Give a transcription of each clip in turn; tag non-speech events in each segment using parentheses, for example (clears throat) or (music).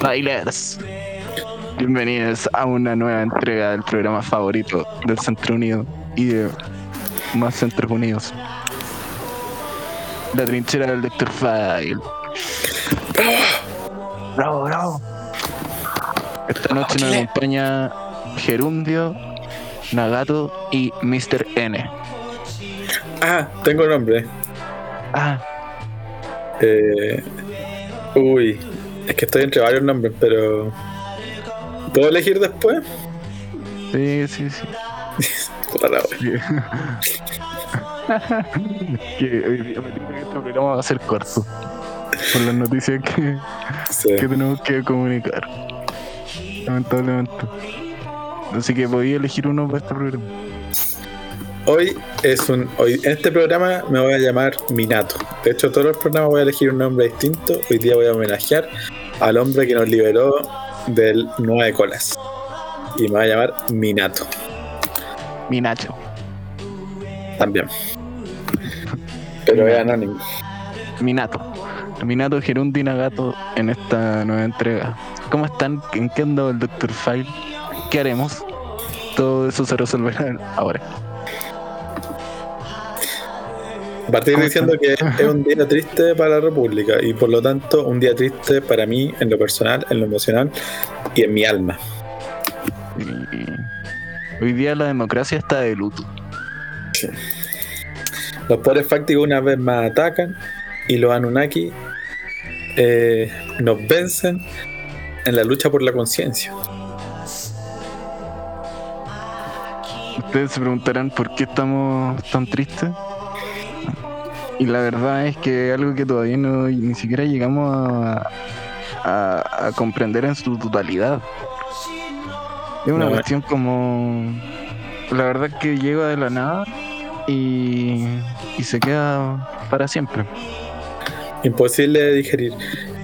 Bailers. Bienvenidos a una nueva entrega del programa favorito del Centro Unido y de más Centros Unidos. La trinchera del Dr. File. Bravo, bravo. Esta noche nos acompaña Gerundio, Nagato y Mr. N. Ah, tengo nombre. Ah, Eh, uy, es que estoy entre varios nombres, pero. ¿Puedo elegir después? sí, sí, sí. (laughs) Puta la (laughs) que hoy día me que este programa va a ser corto. Por las noticias que, Sí. que tenemos que comunicar. Lamentablemente. Así que podía elegir uno para este programa. Hoy es un. Hoy, en este programa me voy a llamar Minato. De hecho, todos los programas voy a elegir un nombre distinto. Hoy día voy a homenajear al hombre que nos liberó del nueve colas. Y me voy a llamar Minato Mi Nacho. también. Pero es anónimo. Minato. Minato Gerundi Nagato en esta nueva entrega. ¿Cómo están? ¿En qué andó el Dr. File? ¿Qué haremos? Todo eso se resolverá ahora. Partir ¿Cómo diciendo que es un (laughs) día triste para la República y por lo tanto un día triste para mí en lo personal, en lo emocional y en mi alma. Hoy día la democracia está de luto. Los poderes fácticos una vez más atacan y los Anunnaki eh, nos vencen en la lucha por la conciencia. Ustedes se preguntarán por qué estamos tan tristes. Y la verdad es que algo que todavía no ni siquiera llegamos a, a- a comprender en su totalidad. Es una No, cuestión como. La verdad que llega de la nada y, y se queda para siempre. Imposible de digerir.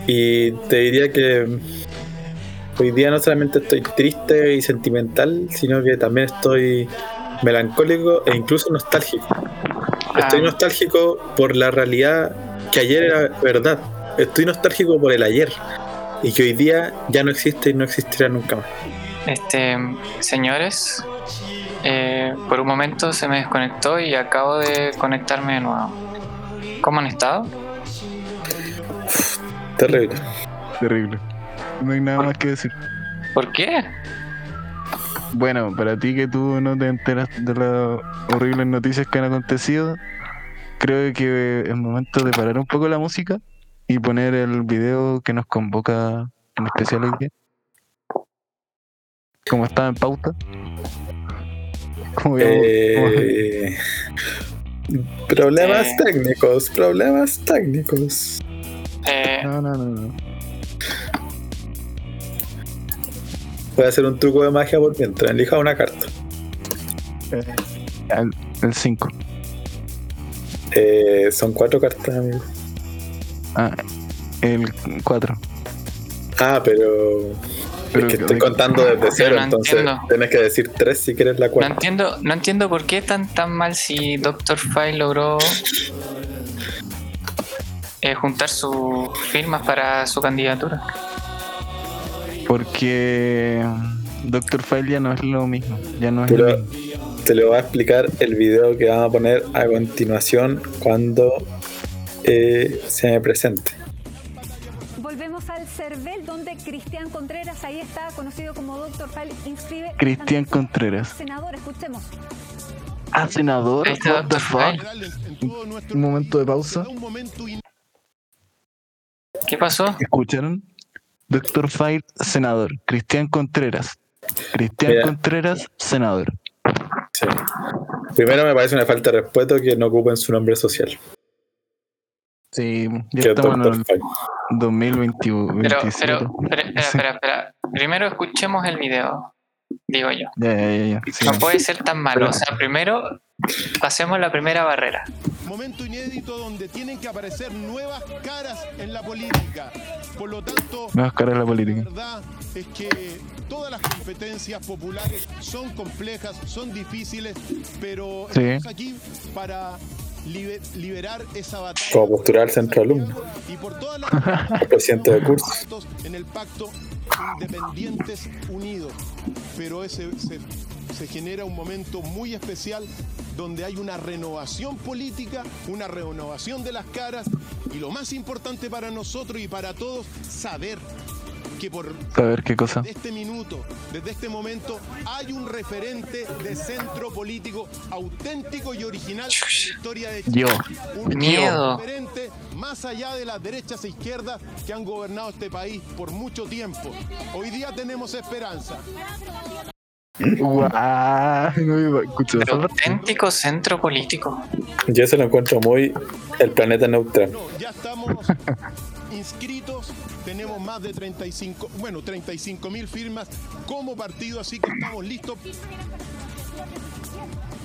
Y te diría que hoy día no solamente estoy triste y sentimental, sino que también estoy melancólico e incluso nostálgico. Estoy Ah. nostálgico por la realidad que ayer era verdad. Estoy nostálgico por el ayer y que hoy día ya no existe y no existirá nunca más. Este, señores, eh, por un momento se me desconectó y acabo de conectarme de nuevo. ¿Cómo han estado? Terrible. Terrible. No hay nada más que decir. ¿Por qué? Bueno, para ti que tú no te enteras de las horribles noticias que han acontecido, creo que es momento de parar un poco la música y poner el video que nos convoca en especial hoy día. Como estaba en pauta. Como digamos- Eh, problemas Eh. técnicos, problemas técnicos. Eh, No, no, no, no. Voy a hacer un truco de magia por mientras. Elija una carta. El- El 5. Eh, son cuatro cartas, amigo. Ah, el 4. Ah, pero. Pero es que estoy contando desde cero, no entonces entiendo. tienes que decir tres si quieres la no cuarta. entiendo, no entiendo por qué tan tan mal si Doctor File logró eh, juntar sus firmas para su candidatura. Porque Doctor File ya no es lo mismo. Ya no es Pero- lo mismo. Te lo voy a explicar el video que vamos a poner a continuación cuando eh, se me presente. Volvemos al CERVEL, donde Cristian Contreras, ahí está, conocido como Dr. File, inscribe. Cristian Contreras. Senador, escuchemos. Ah, senador. Fuck? File. Un momento de pausa. ¿Qué pasó? ¿Escucharon? Doctor File, senador. Cristian Contreras. Cristian Mira. Contreras, senador. Sí. Primero me parece una falta de respeto que no ocupen su nombre social. Sí, ya estamos en el File. Pero, 2021. pero, 27. espera, espera, Sí. espera, espera. Primero escuchemos el video, digo yo. Ya, ya, ya. ya. Sí. No puede ser tan malo. O sea, primero pasemos la primera barrera. Momento inédito donde tienen que aparecer nuevas caras en la política. Por lo tanto, Nuevas caras de la política. la verdad es que todas las competencias populares son complejas, son difíciles, pero Sí. estamos aquí para libe- liberar esa batalla. Como postular al centro alumno. Y por todas las (laughs) El presidente de curso. en el pacto Independientes Unidos. Pero ese se, se genera un momento muy especial donde hay una renovación política, una renovación de las caras y lo más importante para nosotros y para todos, saber que por Saber qué cosa. desde este minuto, desde este momento, hay un referente de centro político auténtico y original en la historia de Chile. Yo. Un Miedo. referente más allá de las derechas e izquierdas que han gobernado este país por mucho tiempo. Hoy día tenemos esperanza. Guau, no parte. auténtico centro político. Yo eso lo encuentro muy el planeta neutral. No, ya estamos (laughs) inscritos, tenemos más de 35, bueno, 35 mil firmas como partido, así que estamos listos.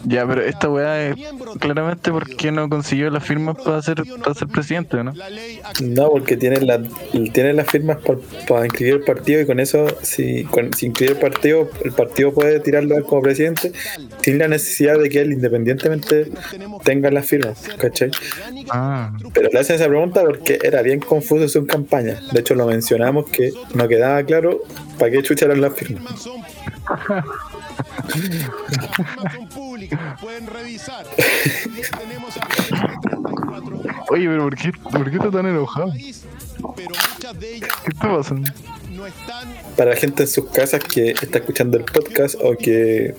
Ya, pero esta weá es claramente porque no consiguió las firmas para ser, para ser presidente, ¿no? No, porque tiene, la, tiene las firmas para inscribir el partido y con eso, si, con, si inscribe el partido, el partido puede tirarlo a él como presidente sin la necesidad de que él independientemente tenga las firmas, ¿cachai? Ah. Pero le hacen esa pregunta porque era bien confuso su campaña. De hecho, lo mencionamos que no quedaba claro para qué chucharon las firmas. (laughs) pueden revisar. tenemos alrededor de 34 mil Oye, pero ¿por qué, ¿por qué está tan enojado? ¿Qué está pasando? Para la gente en sus casas que está escuchando el podcast o que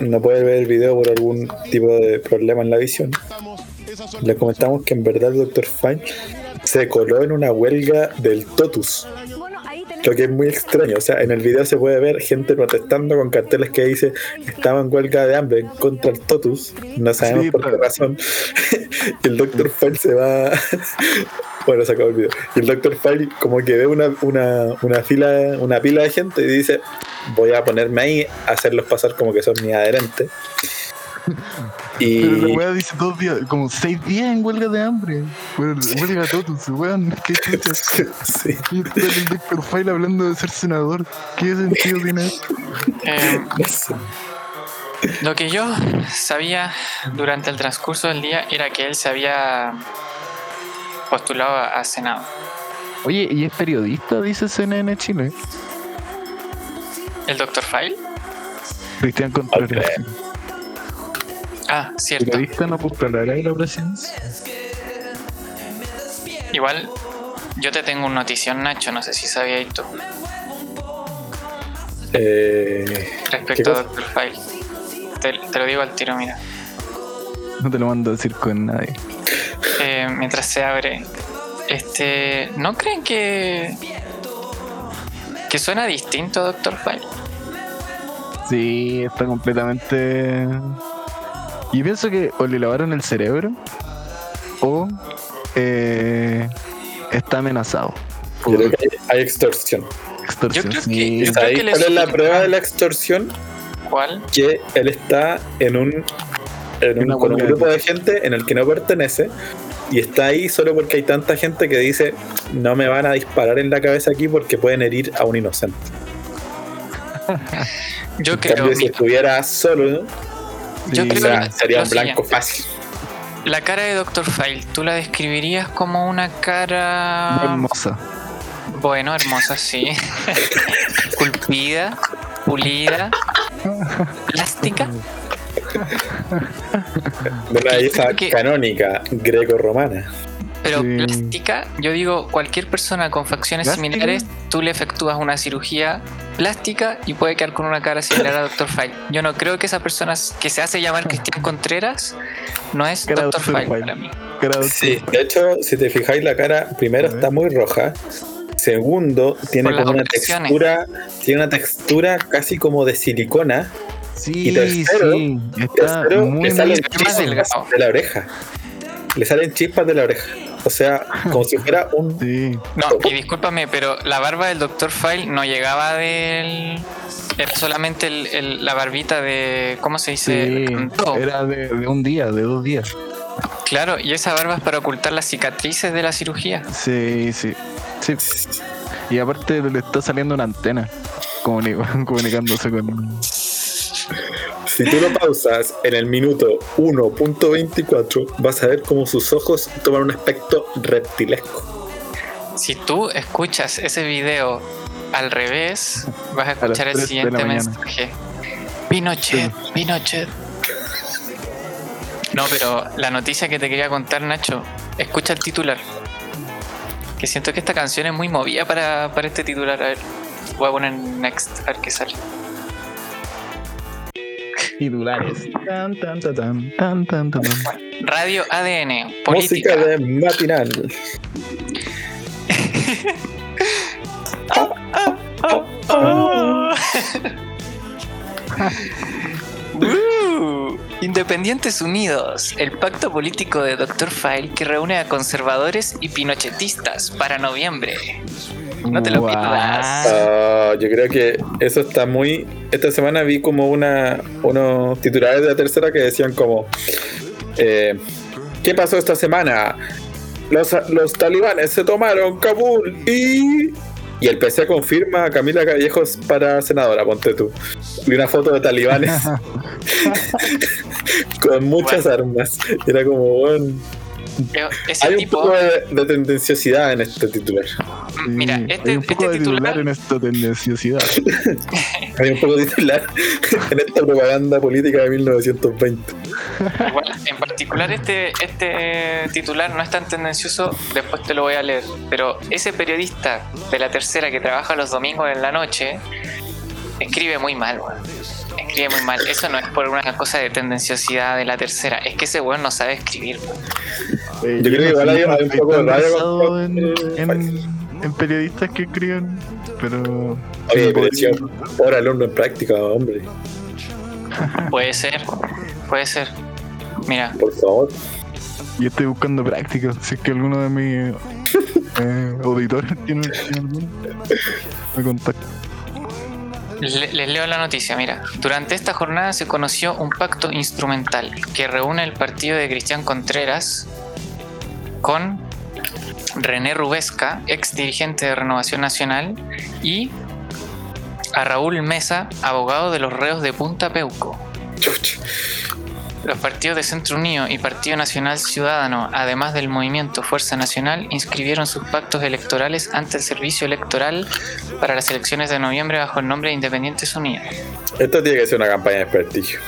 no puede ver el video por algún tipo de problema en la visión, le comentamos que en verdad el Dr. Fine se coló en una huelga del Totus. Lo que es muy extraño, o sea, en el video se puede ver gente protestando con carteles que dice estaba en huelga de hambre contra del Totus, no sabemos Sí, por qué razón. (laughs) y el Dr. File se va. (laughs) bueno, se acabó el video. Y el Dr. File como que ve una, una, una fila, una pila de gente y dice voy a ponerme ahí a hacerlos pasar como que son mis adherentes. Y Pero la weá dice dos días, como seis días en huelga de hambre. Bueno, huelga de todos, weón. ¿Qué chuchas? (laughs) sí. Y está el Dr. File hablando de ser senador. ¿Qué sentido (laughs) tiene esto? Eh, (laughs) lo que yo sabía durante el transcurso del día era que él se había postulado a, a Senado. Oye, ¿y es periodista? Dice CNN Chile. ¿El Dr. File? Cristian Contreras. Ah, cierto. Periodista no postulará la presidencia. Igual, yo te tengo una notición, Nacho, no sé si sabías tú, Eh, respecto ¿Qué a? Dr. File. Te, te lo digo al tiro, mira. No te lo mando a decir con nadie. Eh, mientras se abre, este, ¿no creen que que suena distinto a Dr. File? Sí, está completamente. Y pienso que o le lavaron el cerebro o eh, está amenazado. yo creo que hay, extorsión. Extorsión. Yo creo que- sí. yo creo ¿Sabéis que le cuál es la prueba de la extorsión? ¿Cuál? que él está en un, en un, con grupo de gente en el que no pertenece y está ahí solo porque hay tanta gente que dice no me van a disparar en la cabeza aquí porque pueden herir a un inocente. Yo En creo, cambio, si estuviera solo, ¿no? Yo creo sea, que sería un blanco siguiente. fácil. La cara de Dr. File, ¿tú la describirías como una cara... Hermosa. Bueno, hermosa, sí. (laughs) Culpida, pulida, plástica. De una canónica greco-romana. Pero Sí. plástica, yo digo, cualquier persona con facciones ¿Plástica? similares, tú le efectúas una cirugía plástica y puede quedar con una cara similar a Dr. File. Yo no creo que esa persona que se hace llamar Cristian Contreras no es Dr. Dr. File para mí. Sí, de hecho, si te fijáis, la cara primero está muy roja. Segundo, tiene como una textura, tiene una textura casi como de silicona. Sí, Y tercero, sí. Está Tercero, muy, le salen chispas de la oreja. Le salen chispas de la oreja. O sea, como si fuera un. (laughs) Sí. No, y discúlpame, pero la barba del Dr. File no llegaba del. Era solamente el- el- la barbita de. ¿Cómo se dice? Sí, era de, de un día, de dos días. Claro, y esa barba es para ocultar las cicatrices de la cirugía. Sí, sí. sí. Y aparte le está saliendo una antena comuni- (laughs) comunicándose con. Si tú lo pausas en el minuto 1.24, vas a ver cómo sus ojos toman un aspecto reptilesco. Si tú escuchas ese video al revés, vas a escuchar el 3 de la siguiente mensaje. Pinochet, Pinochet. No, pero la noticia que te quería contar, Nacho, escucha el titular. Que siento que esta canción es muy movida para, para este titular. A ver, voy a poner next, a ver qué sale. Titulares. Tan, tan, tan, tan, tan, tan, tan, tan. Radio ADN, Música de matinal. Oh. Uh, Independientes Unidos, el pacto político de Dr. File que reúne a conservadores y pinochetistas para noviembre. (laughs) No te lo pierdas. Ah, yo creo que eso está muy. Esta semana vi como una unos titulares de la tercera que decían como eh, ¿Qué pasó esta semana? Los, los talibanes se tomaron Kabul y. Y el PC confirma a Camila Callejos para senadora, ponte tú. Y una foto de talibanes (laughs) (laughs) con muchas armas. Era como, bueno, Ese hay un tipo, poco de, de tendenciosidad en este titular. mira, Sí, este, hay un poco este de titular, titular en esta tendenciosidad. (laughs) Hay un poco de titular (laughs) en esta propaganda política de 1920. igual, en particular este, este titular no es tan tendencioso, después te lo voy a leer, pero ese periodista de la tercera que trabaja los domingos en la noche, escribe muy mal, weón. Escribe muy mal. Eso no es por una cosa de tendenciosidad de la tercera, es que ese weón no sabe escribir. weón. Eh, Yo creo que igual hay- hay un poco de con- en, en- en periodistas que escriben, pero. Oye, pero decía, por alumno en práctica, hombre, Puede ser, puede ser. Mira, por favor. Y estoy buscando prácticas. Si es que alguno de mis eh, (laughs) auditores tiene, tiene alguno, me contacta. le- les leo la noticia, mira. Durante esta jornada se conoció un pacto instrumental que reúne el partido de Cristian Contreras con René Rubesca, ex dirigente de Renovación Nacional, y a Raúl Mesa, abogado de los reos de Punta Peuco. Los partidos de Centro Unido y Partido Nacional Ciudadano, además del movimiento Fuerza Nacional, inscribieron sus pactos electorales ante el Servicio Electoral para las elecciones de noviembre bajo el nombre de Independientes Unidos. Esto tiene que ser una campaña de prestigio.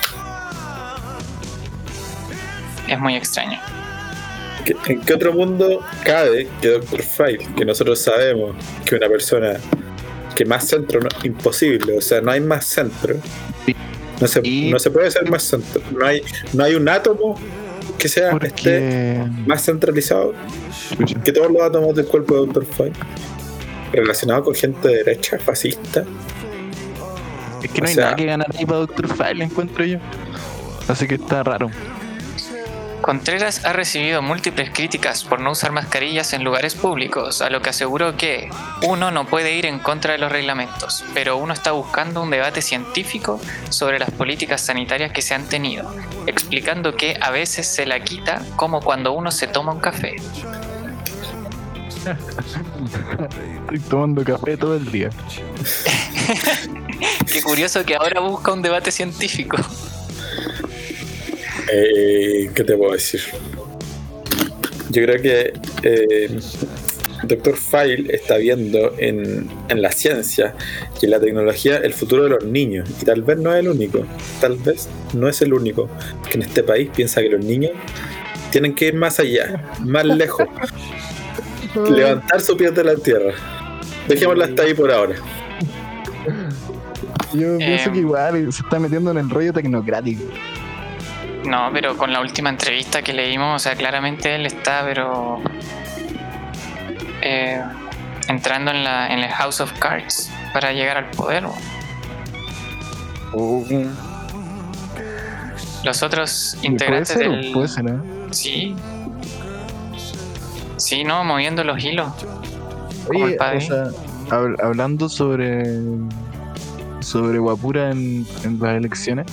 Es muy extraño. ¿Qué- ¿En qué otro mundo cabe que Dr. File, que nosotros sabemos que una persona que más centro no, imposible, o sea, no hay más centro. No se, no se puede ser más centro. No hay, no hay un átomo que sea esté Porque. más centralizado que todos los átomos del cuerpo de Dr. File. Relacionado con gente de derecha, fascista. Es que no o hay sea- nada que ganar ahí para Doctor File, encuentro yo. Así que está raro. Contreras ha recibido múltiples críticas por no usar mascarillas en lugares públicos, a lo que aseguró que uno no puede ir en contra de los reglamentos, pero uno está buscando un debate científico sobre las políticas sanitarias que se han tenido, explicando que a veces se la quita como cuando uno se toma un café. Estoy tomando café todo el día. (laughs) Qué curioso que ahora busca un debate científico. Eh, ¿Qué te puedo decir? Yo creo que eh, Dr. File está viendo en, en la ciencia y en la tecnología el futuro de los niños. Y tal vez no es el único. Tal vez no es el único que en este país piensa que los niños tienen que ir más allá, más lejos. levantar su pie de la tierra. Dejémosla hasta ahí por ahora. Yo pienso Em. que igual se está metiendo en el rollo tecnocrático. No, pero con la última entrevista que leímos, o sea, claramente él está, pero. eh, entrando en, la, en el House of Cards para llegar al poder. bo. Los otros puede integrantes ser, del. puede ser, ¿eh? Sí. Sí, no, moviendo los hilos. Como Oye, el padre. o sea, hab- hablando sobre sobre Guapura en, en las elecciones,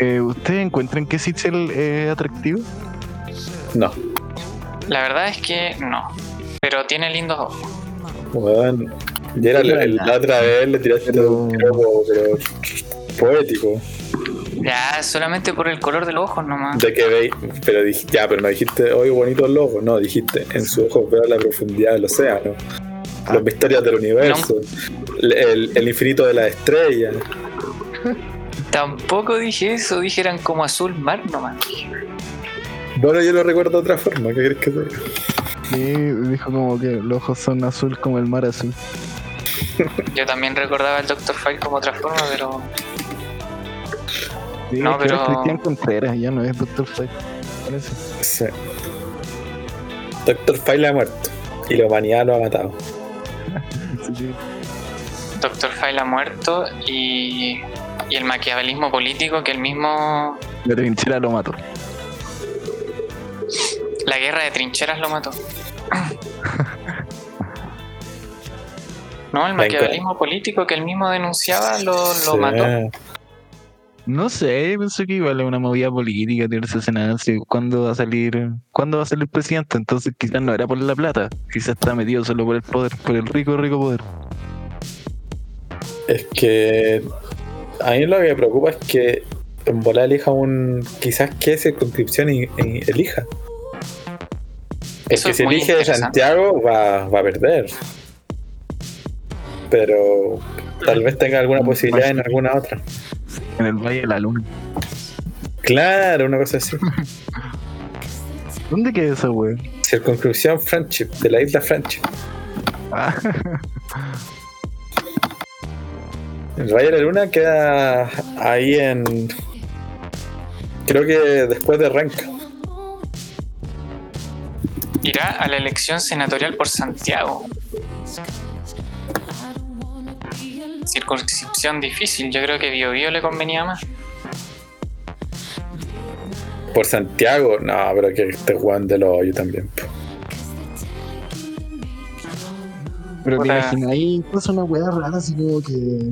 eh, ¿ustedes encuentran que Sichel es atractivo? No. La verdad es que no. Pero tiene lindos ojos. Weón, ya era la, la otra vez le tiraste Pero- un piropo, pero poético. Ya, solamente por el color de los ojos nomás. De que veis, pero dij- ya, pero no dijiste, hoy bonitos los ojos, no, dijiste, en sus ojos veo la profundidad del océano, los misterios del universo, el, el- el infinito de las estrellas. (laughs) Tampoco dije eso, dije eran como azul mar nomás. Bueno, yo lo recuerdo de otra forma, ¿qué crees que te diga? Sí, dijo como que los ojos son azul como el mar azul. (laughs) Yo también recordaba al Dr. File como otra forma, pero Sí, No, es que era pero- Cristian Contreras, ya no es Doctor Fate. Parece. Sí. Doctor File ha muerto y la humanidad lo ha matado. (laughs) Sí, sí. Dr. File ha muerto y, y el maquiavelismo político que el mismo. La trinchera lo mató. La guerra de trincheras lo mató. (laughs) No, el maquiavelismo político que él mismo denunciaba lo, lo Sí. mató. No sé, pensé que igual es una movida política tirarse senarse. ¿Cuándo va a salir? ¿Cuándo va a salir presidente? Entonces quizás no era por la plata, quizás está metido solo por el poder, por el rico, rico poder. Es que a mí lo que me preocupa es que en volar elija un. Quizás qué circunscripción y- y elija. Es Eso que es si muy elige interesante. Santiago va, va a perder. Pero tal vez tenga alguna posibilidad en alguna otra. En el Valle de la Luna. Claro, una cosa así. (laughs) ¿Dónde queda esa wea? Circunscripción Friendship, de la isla Friendship. (laughs) El Valle de la Luna queda ahí en. Creo que después de Ranca. Irá a la elección senatorial por Santiago. Circunscripción difícil, yo creo que Bio Bio le convenía más. Por Santiago, no, pero que este Juan de los hoyos también. Pero te imaginas ahí incluso una wea rara así como que.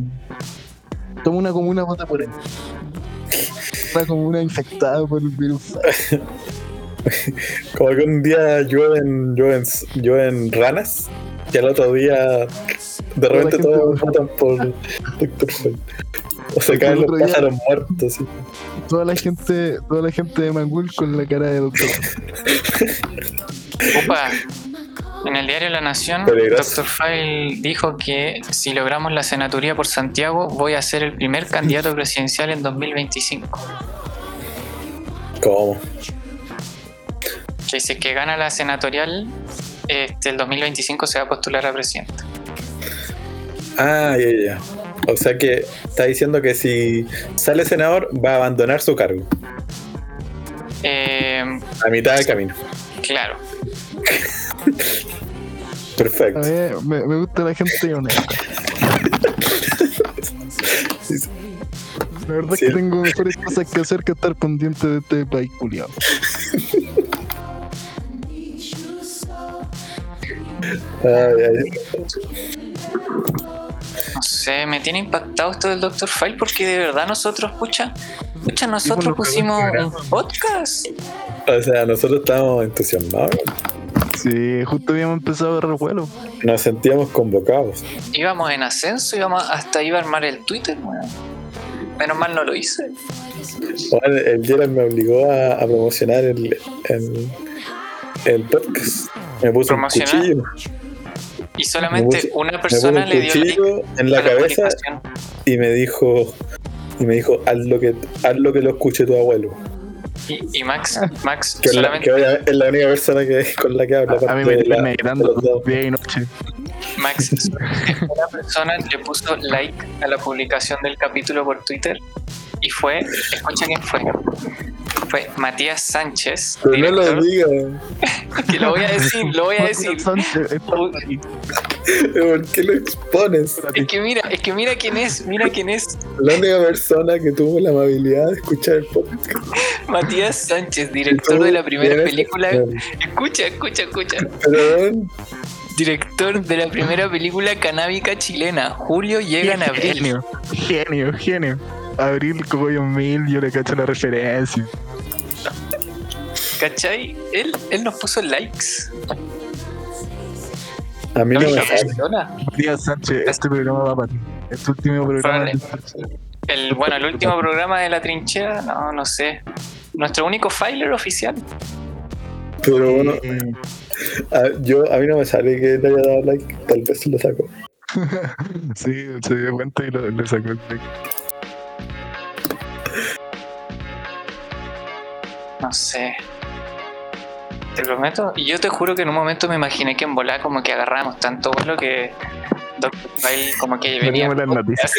Toma una comuna vota por él. Una comuna infectada por el virus. (laughs) Como que un día llueven, llueven, llueven ranas y al otro día de repente todos votan por Doctor. O se caen los pájaros muertos. sí. Toda la gente, toda la gente de Mangul con la cara de doctor. Opa, en el diario La Nación. Dr. File dijo que si logramos la senaturía por Santiago, voy a ser el primer candidato presidencial en 2025. ¿Cómo? Que si es que gana la senatorial, este, el 2025 se va a postular a presidente. Ah, ya, ya. O sea que está diciendo que si sale senador va a abandonar su cargo Eh, a mitad del camino. claro, (laughs) Perfecto. mí me, me gusta la gente honesta. La verdad es Sí. que tengo mejores cosas que hacer que estar pendiente de este país culiado. Ay, ay. no sé, me tiene impactado esto del Dr. File porque de verdad nosotros, pucha, pucha, nosotros nos pusimos un podcast. O sea, nosotros estábamos entusiasmados. Sí, justo habíamos empezado a agarrar vuelo. Nos sentíamos convocados. Íbamos en ascenso, íbamos hasta iba a armar el Twitter, weón. Menos mal no lo hice. Bueno, el Gerard me obligó a, a promocionar el, el, el podcast. Me puso un cuchillo. Y solamente una persona un le dio like cuchillo en la la cabeza y me dijo y me dijo haz lo que haz lo que lo escuche tu abuelo. Y, y Max, Max (laughs) Que, la, solamente que obvia- es la única persona que, con la que habla. A mí aparte me la- los dos. día y noche. Max, (laughs) una persona le puso like a la publicación del capítulo por Twitter y fue, escucha quién fue. Fue Matías Sánchez, Pero no director, lo diga, (laughs) que lo voy a decir, lo voy a decir. (laughs) ¿por qué lo expones? Es que mira, es que mira quién es, mira quién es La única persona que tuvo la amabilidad de escuchar el podcast. (laughs) Matías Sánchez, director de la primera película. Escucha, escucha, escucha. Perdón, Director de la primera película canábica chilena. Julio llega en abril. Genio, genio, genio. Abril Cogollo Mil, yo le cacho la referencia. ¿Cachai? Él, él nos puso likes. A mí no me. Matías Sánchez, este programa va para ti. Este último programa. Vale. El, bueno, el último programa de la trinchera, no, no sé. Nuestro único filer oficial. Pero bueno, a, yo, a mí no me sale que te haya dado like, tal vez lo saco. (laughs) Sí, se dio cuenta y lo, le sacó el like. No sé. Te prometo. Y yo te juro que en un momento me imaginé que en volar como que agarrábamos tanto vuelo que Dr. File como que venía. Teníamos las noticias.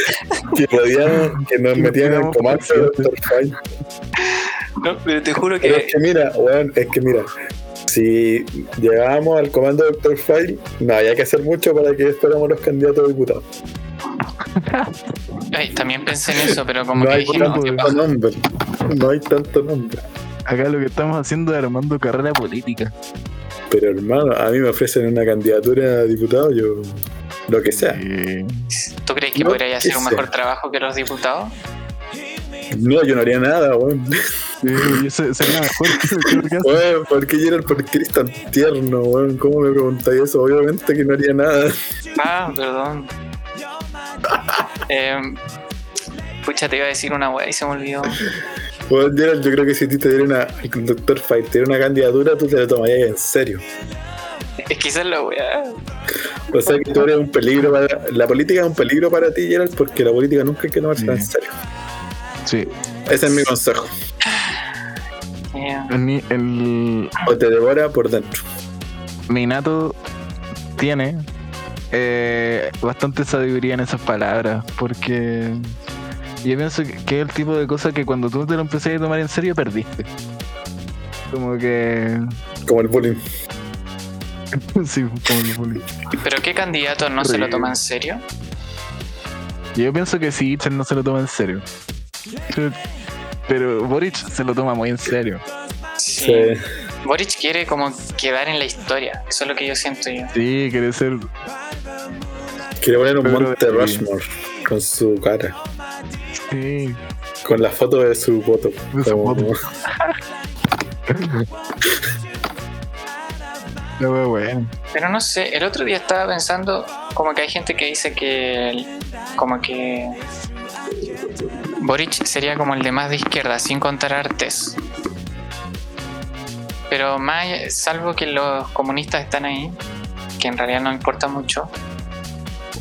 Que podíamos, (laughs) que nos metían en el comando de Dr. File. No, pero te juro Pero es que que mira, weón, es que mira, si llegábamos al comando de Dr. File, no había que hacer mucho para que fuéramos los candidatos a diputados. ay, también pensé en eso, pero como No que hay dije, no, tanto nombre. No hay tanto nombre. Acá lo que estamos haciendo es armando carrera política. Pero hermano, a mí me ofrecen una candidatura a diputado, yo lo que sea. Eh, ¿Tú crees que No, podría hacer un mejor trabajo que los diputados? No, yo no haría nada, weón. sí, sería mejor que lo que hace. Weón, ¿por qué Gerald? ¿Por qué eres tan tierno, weón? ¿Cómo me preguntáis eso? Obviamente que no haría nada. Ah, perdón. (laughs) Eh, pucha, te iba a decir una wea y se me olvidó. Weón, Gerald, yo creo que si a ti te diera una, el Dr. File te diera una candidatura, tú te la tomarías en serio. Es que esa es la wea. O sea que tú eres un peligro para. La política es un peligro para ti, Gerald, porque la política nunca hay que tomársela en serio. Sí, Ese es mi consejo. El, el, O te devora por dentro. Minato tiene eh, bastante sabiduría en esas palabras, porque yo pienso que, es el tipo de cosa que cuando tú te lo empecé a tomar en serio perdiste. Como que. Como el bullying. (laughs) sí, como el bullying. ¿Pero qué candidato no se lo toma en serio? Yo pienso que sí, Itzel no se lo toma en serio. Pero- Pero Boric se lo toma muy en serio. Sí. Sí. Boric quiere como quedar en la historia. Eso es lo que yo siento yo. Sí, quiere ser. Quiere poner un Pero- monte Rushmore con su cara. Sí. Con la foto de su voto. De su Como- voto. (laughs) La wea buena. Pero no sé, el otro día estaba pensando como que hay gente que dice que el- como que Boric sería como el de más de izquierda, sin contar a Artes. Pero más, salvo que los comunistas están ahí, que en realidad no importa mucho.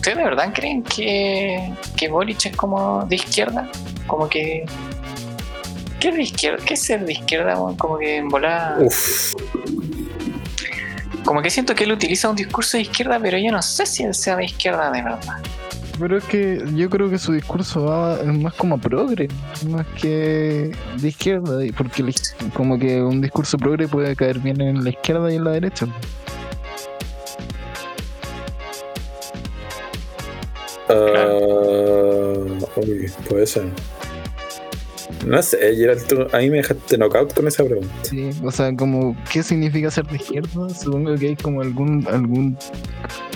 ¿Ustedes de verdad creen que, que Boric es como de izquierda? Como que... ¿Qué es de izquierda? ¿Qué es ser de izquierda? Como que en volada... Uf. Como que siento que él utiliza un discurso de izquierda, pero yo no sé si él sea de izquierda de verdad. Pero es que yo creo que su discurso va es más como progre, más que de izquierda, porque como que un discurso progre puede caer bien en la izquierda y en la derecha. Ah, uy, puede ser. No sé, Gerald, tú- a mí me dejaste knockout con esa pregunta. Sí, o sea, como, ¿qué significa ser de izquierda? Supongo que hay como algún, algún,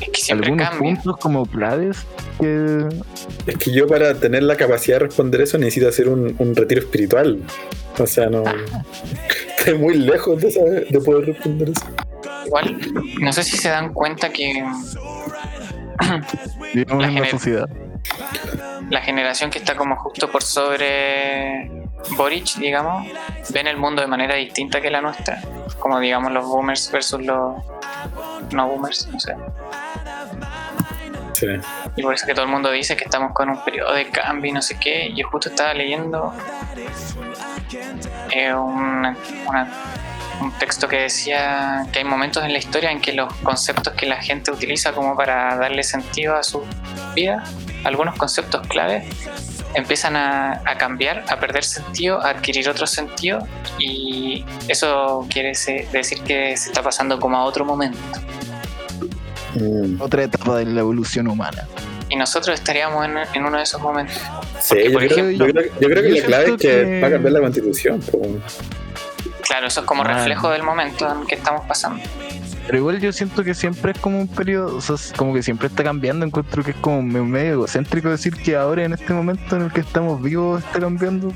Es que siempre algunos cambia. puntos como claves que Es que yo para tener la capacidad de responder eso necesito hacer un, un retiro espiritual. O sea, no... (laughs) Estoy muy lejos de, saber- de poder responder eso. Igual, no sé si se dan cuenta que (clears throat) vivimos La en la sociedad. la generación que está como justo por sobre Boric, digamos, ven el mundo de manera distinta que la nuestra. Como digamos los boomers versus los no boomers, no sé. Sí. Y por eso que todo el mundo dice que estamos con un periodo de cambio y no sé qué. Yo justo estaba leyendo eh, una- una- un texto que decía que hay momentos en la historia en que los conceptos que la gente utiliza como para darle sentido a su vida, algunos conceptos clave, empiezan a, a cambiar, a perder sentido, a adquirir otro sentido y eso quiere decir que se está pasando como a otro momento. Mm. Otra etapa de la evolución humana. Y nosotros estaríamos en, en uno de esos momentos. Sí, yo por creo, ejemplo, yo creo- yo creo que yo la clave es que, va a cambiar la constitución. Claro, eso es como reflejo del momento en que estamos pasando. Pero igual yo siento que siempre es como un periodo, o sea, es como que siempre está cambiando. Encuentro que es como me- medio egocéntrico decir que ahora en este momento en el que estamos vivos está cambiando.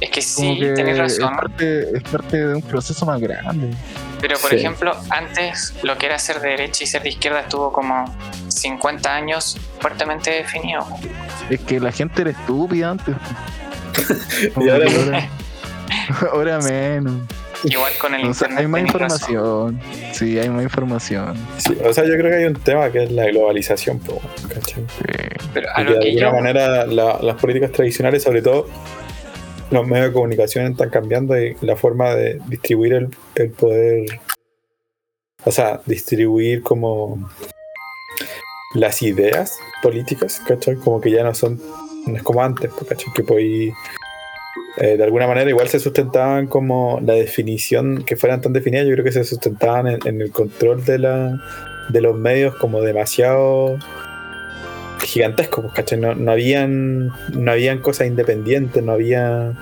Es que sí, que tenés es razón. parte, es parte de un proceso más grande. Pero por Sí. ejemplo, antes lo que era ser de derecha y ser de izquierda estuvo como 50 años fuertemente definido. Es que la gente era estúpida antes. (laughs) Y ahora ahora, (laughs) ahora menos. Igual con el O sea, internet. hay más razón. información. Sí, hay más información. Sí, o sea, yo creo que hay un tema que es la globalización, ¿cachai? Sí. Pero a Y que lo de que alguna yo. manera la- las políticas tradicionales, sobre todo los medios de comunicación, están cambiando y la forma de distribuir el, el poder, o sea, distribuir como las ideas políticas, ¿cachai? Como que ya no son, no es como antes, pues, ¿cachai? Que podí, eh, de alguna manera igual se sustentaban como la definición, que fueran tan definidas, yo creo que se sustentaban en, en el control de, la, de los medios como demasiado gigantesco, pues, ¿cachai? No, no habían, no habían cosas independientes, no había,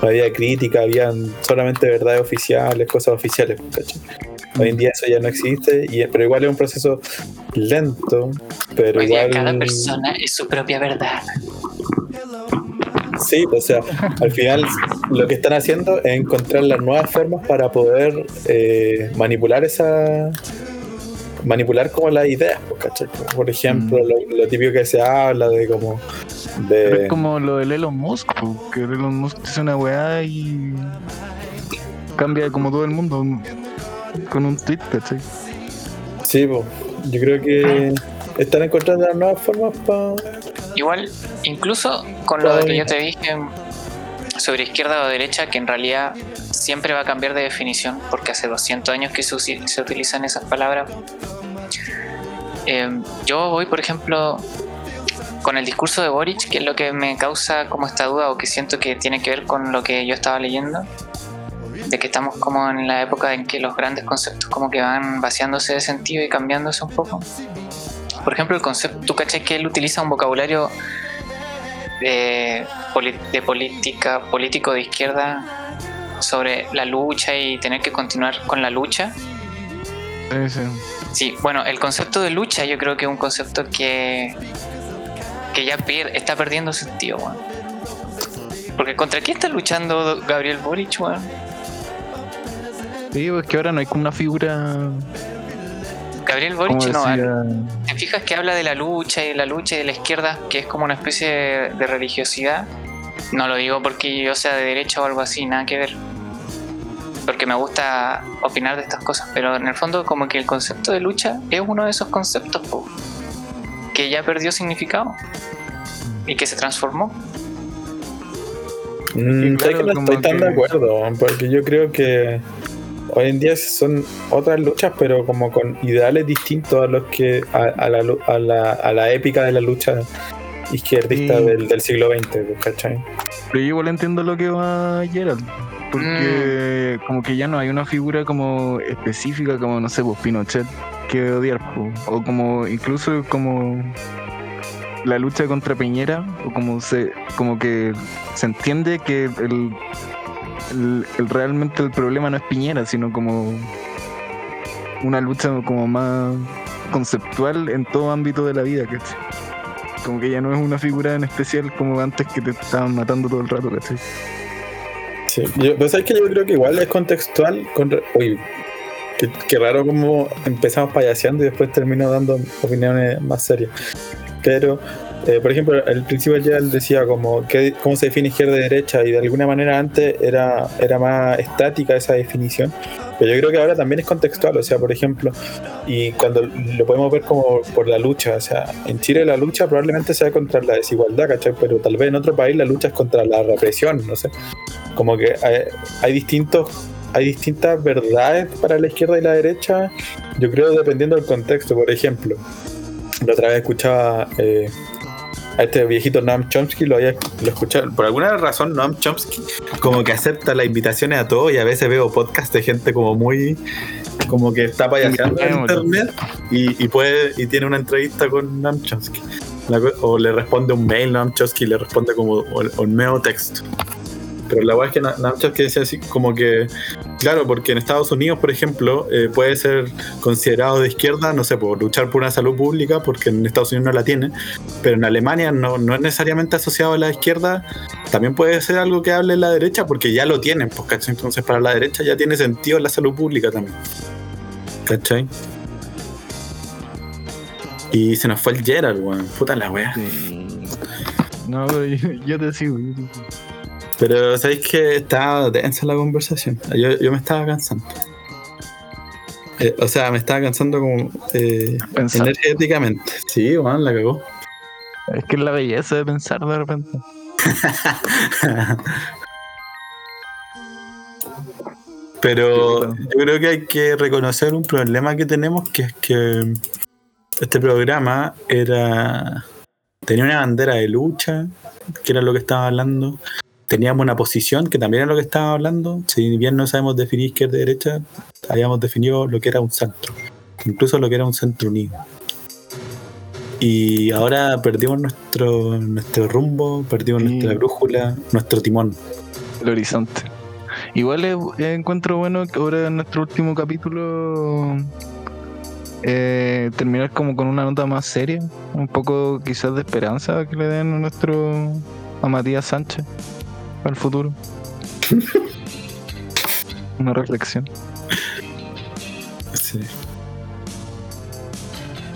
no había crítica, habían solamente verdades oficiales, cosas oficiales, pues, ¿cachai? Hoy en día eso ya no existe, y, pero igual es un proceso lento, pero Hoy día igual... cada persona es su propia verdad. Sí, o sea, al final lo que están haciendo es encontrar las nuevas formas para poder eh, manipular esa manipular como las ideas, pues, ¿cachai? Por ejemplo, Mm. lo, lo típico que se habla de como Pero de es como lo del Elon Musk, que el Elon Musk dice una weá y cambia como todo el mundo con un tweet, ¿cachai? Sí, po. yo creo que están encontrando las nuevas formas para. Igual, incluso con lo de que yo te dije sobre izquierda o derecha, que en realidad siempre va a cambiar de definición, porque hace 200 años que se, utilizan esas palabras. Eh, yo voy, por ejemplo, con el discurso de Boric, que es lo que me causa como esta duda o que siento que tiene que ver con lo que yo estaba leyendo, de que estamos como en la época en que los grandes conceptos como que van vaciándose de sentido y cambiándose un poco. Por ejemplo, el concepto, tú caché que él utiliza un vocabulario de, poli- de política, político de izquierda sobre la lucha y tener que continuar con la lucha. Sí, sí. Sí, bueno, el concepto de lucha yo creo que es un concepto que, que ya pier- está perdiendo sentido, weón. Porque ¿contra quién está luchando Gabriel Boric, weón? Sí, pues que ahora no hay como una figura Gabriel Boric no, decía, ¿Te fijas que habla de la lucha y de la lucha y de la izquierda, que es como una especie de, de religiosidad? No lo digo porque yo sea de derecha o algo así, nada que ver. Porque me gusta opinar de estas cosas, pero en el fondo como que el concepto de lucha es uno de esos conceptos po, que ya perdió significado y que se transformó. Mm, claro, sé que no estoy tan que- de acuerdo, porque yo creo que hoy en día son otras luchas, pero como con ideales distintos a los que a, a la, lu- a, la, a la épica de la lucha izquierdista Sí. del, del siglo XX, pues, ¿cachai? Pero yo igual entiendo lo que va Gerald. Porque Mm. como que ya no hay una figura como específica como, no sé, pues Pinochet que odiar. po. O como incluso como la lucha contra Piñera. O como se como que se entiende que el, el- realmente el problema no es Piñera, sino como una lucha como más conceptual en todo ámbito de la vida, ¿cachai? Como que ya no es una figura en especial como antes que te estaban matando todo el rato, ¿cachai? Sí, yo, pero sabes que yo creo que igual es contextual. Con, uy, qué, qué raro como empezamos payaseando y después termino dando opiniones más serias. Pero, eh, por ejemplo, al principio ya él decía como que, cómo se define izquierda y derecha y de alguna manera antes era, era más estática esa definición. Pero yo creo que ahora también es contextual, o sea, por ejemplo, y cuando lo podemos ver como por la lucha, o sea, en Chile la lucha probablemente sea contra la desigualdad, ¿cachai? Pero tal vez en otro país la lucha es contra la represión, no sé. Como que hay, hay distintos hay distintas verdades para la izquierda y la derecha, yo creo dependiendo del contexto. Por ejemplo, la otra vez escuchaba eh, a este viejito Noam Chomsky, lo había lo escuchado. Por alguna razón, Noam Chomsky como que acepta las invitaciones a todo y a veces veo podcasts de gente como muy como que está payaseando en internet y, y puede y tiene una entrevista con Noam Chomsky. La o le responde un mail Noam Chomsky y le responde como un, meo texto. Pero la verdad es que Na- Noam Chomsky decía así como que Claro, porque en Estados Unidos, por ejemplo, eh, puede ser considerado de izquierda, no sé, por luchar por una salud pública, porque en Estados Unidos no la tiene, pero en Alemania no, no es necesariamente asociado a la izquierda, también puede ser algo que hable la derecha, porque ya lo tienen, pues, ¿cachai? Entonces para la derecha ya tiene sentido la salud pública también. ¿Cachai? Y se nos fue el Gerald, weón. Puta la wea. No, yo, yo te sigo. yo te sigo. Pero sabéis que estaba densa la conversación. Yo, yo me estaba cansando. Eh, o sea, me estaba cansando como eh, energéticamente. Sí, Juan, la cagó. Es que es la belleza de pensar de repente. (laughs) Pero yo creo que hay que reconocer un problema que tenemos, que es que este programa era tenía una bandera de lucha, que era lo que estaba hablando. Teníamos una posición, que también era lo que estaba hablando. Si bien no sabemos definir izquierda y derecha, habíamos definido lo que era un centro, incluso lo que era un centro unido. Y ahora perdimos nuestro, nuestro rumbo, perdimos nuestra brújula, nuestro timón. El horizonte. Igual encuentro bueno que ahora en nuestro último capítulo eh, terminar como con una nota más seria, un poco quizás de esperanza que le den a nuestro a Matías Sánchez para el futuro. (laughs) una reflexión. Sí.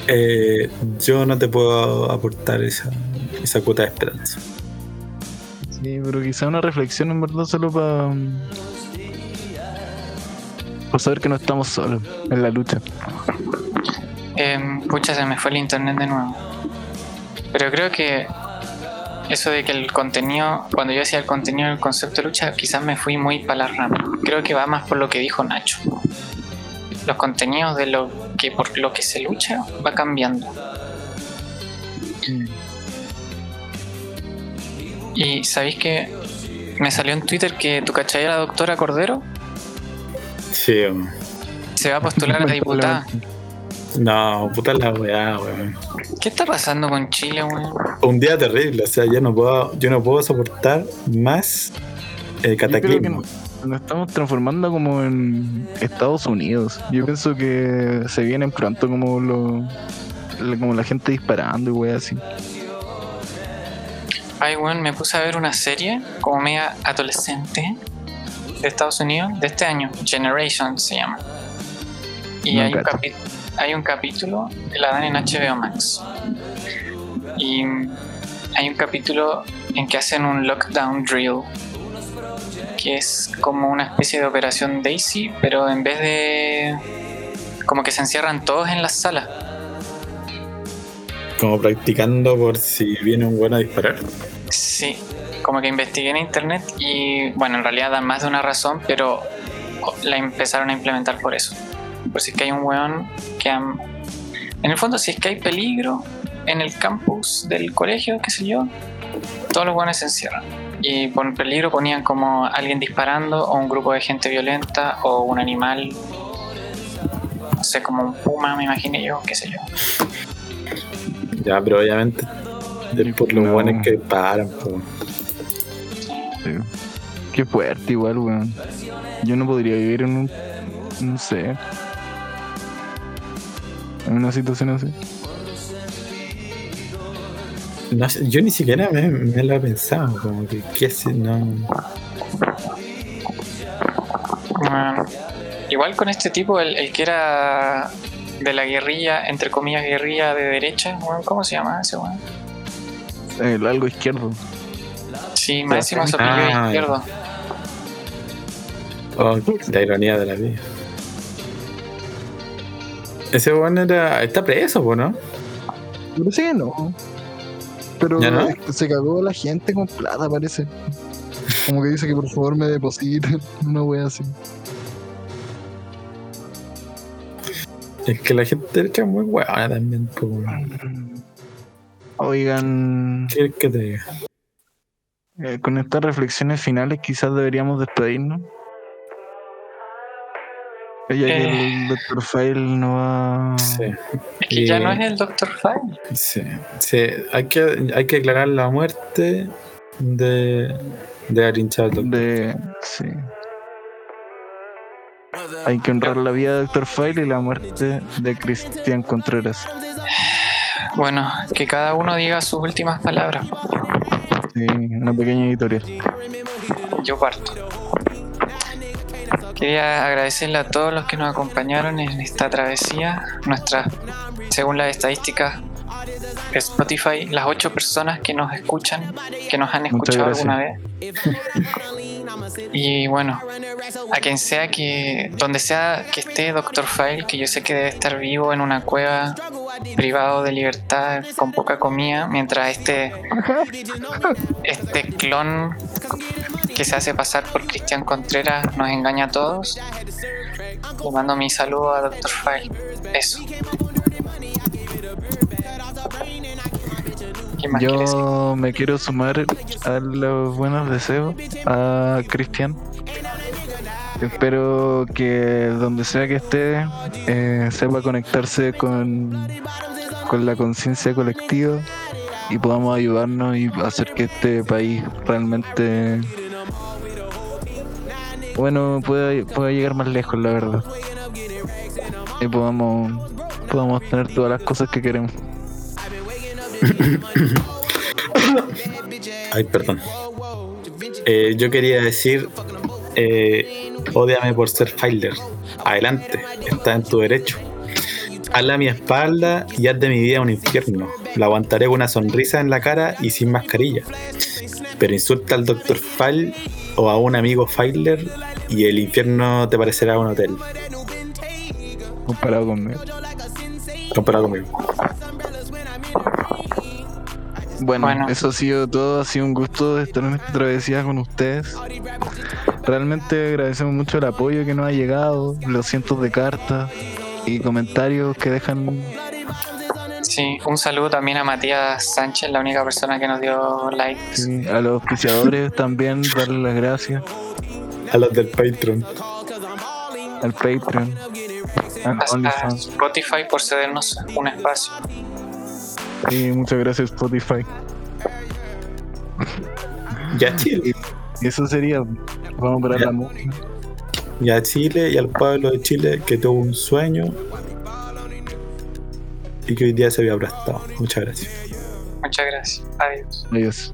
Eh, yo no te puedo aportar esa, esa cuota de esperanza. Sí, pero quizás una reflexión en verdad solo para para saber que no estamos solos en la lucha. Em, pucha, se me fue el internet de nuevo. Pero creo que eso de que el contenido, cuando yo decía el contenido del concepto de lucha, quizás me fui muy para la rama. Creo que va más por lo que dijo Nacho. Los contenidos de lo que por lo que se lucha va cambiando. Y sabéis que me salió en Twitter que tu cachai la doctora Cordero Sí, se va a postular a (laughs) diputada. No, puta la weá, weón. ¿Qué está pasando con Chile, weón? Un día terrible, o sea, yo no puedo, yo no puedo soportar más el Yo creo que cataclismo. nos, nos estamos transformando como en Estados Unidos. Yo pienso que se vienen pronto como lo, la- como la gente disparando y wey así. Ay, weón, me puse a ver una serie como media adolescente de Estados Unidos de este año, Generation se llama. Y No hay, un capi- hay un capítulo que la dan en HBO Max. Y hay un capítulo en que hacen un lockdown drill, que es como una especie de operación Daisy, pero en vez de... como que se encierran todos en la sala. Como practicando por si viene un bueno a disparar. Sí, como que investigué en internet y bueno, en realidad dan más de una razón, pero la empezaron a implementar por eso. Por si es que hay un weón que... am- En el fondo, si es que hay peligro en el campus del colegio, qué sé yo, todos los weones se encierran. Y por peligro ponían como alguien disparando o un grupo de gente violenta o un animal, no sé, como un puma, me imaginé yo, qué sé yo. Ya, pero obviamente es por los No. buenos que paran. po. Sí. Qué fuerte igual, weón. Yo no podría vivir en un... no sé. En una situación así. No sé, yo ni siquiera me, me lo he pensado, como que qué sé, no. Bueno, igual con este tipo, el, el que era de la guerrilla, entre comillas, guerrilla de derecha, ¿cómo se llama ese weón? El algo izquierdo. Sí, más encima su apellido Ah, izquierdo. Oh, la ironía de la vida. Ese bueno era. está preso, ¿no? Parece que no. Pero se cagó la gente con plata, parece. Como que dice que por favor me depositen. (laughs) Una wea así. Es que la gente derecha es muy huevona también, po. Oigan, ¿Qué que te diga? eh, con estas reflexiones finales quizás deberíamos despedirnos. Que Eh. el Dr. File no va... Sí, Es que ya no es el Dr. File. sí, sí. Hay que, hay que aclarar la muerte de. de Arin. De... Sí. Hay que honrar la vida de Dr. File y la muerte de Cristian Contreras. Bueno, que cada uno diga sus últimas palabras. Sí, una pequeña editorial. Yo parto. Quería agradecerle a todos los que nos acompañaron en esta travesía. Nuestra, según las estadísticas, Spotify, las ocho personas que nos escuchan, que nos han escuchado alguna vez. Y bueno, a quien sea que, donde sea que esté Dr. File, que yo sé que debe estar vivo en una cueva, privado de libertad, con poca comida, mientras este, este clon que se hace pasar por Cristian Contreras nos engaña a todos. Le mando mi saludo a Dr. File. Eso. Yo me quiero sumar a los buenos deseos a Cristian. Espero que donde sea que esté eh, sepa conectarse con, con la conciencia colectiva y podamos ayudarnos y hacer que este país realmente bueno pueda, pueda llegar más lejos la verdad y podamos podamos tener todas las cosas que queremos (coughs) Ay, perdón. Eh, yo quería decir, eh, ódiame por ser filer. Adelante, está en tu derecho. Hazla mi espalda y haz de mi vida un infierno. La aguantaré con una sonrisa en la cara y sin mascarilla. Pero insulta al Dr. File o a un amigo filer y el infierno te parecerá un hotel. comparado conmigo Comparado conmigo. Bueno, Bueno. eso ha sido todo. Ha sido un gusto estar en esta travesía con ustedes. Realmente agradecemos mucho el apoyo que nos ha llegado, los cientos de cartas y comentarios que dejan. Sí, un saludo también a Matías Sánchez, la única persona que nos dio likes. sí, a los auspiciadores también, darles las gracias. A los del Patreon. Al Patreon, A. Spotify por cedernos un espacio. Y muchas gracias, Spotify. Ya Chile. Y eso sería. Vamos para Ya. la música. Y a Chile y al pueblo de Chile que tuvo un sueño y que hoy día se había aplastado. Muchas gracias. Muchas gracias. Adiós. Adiós.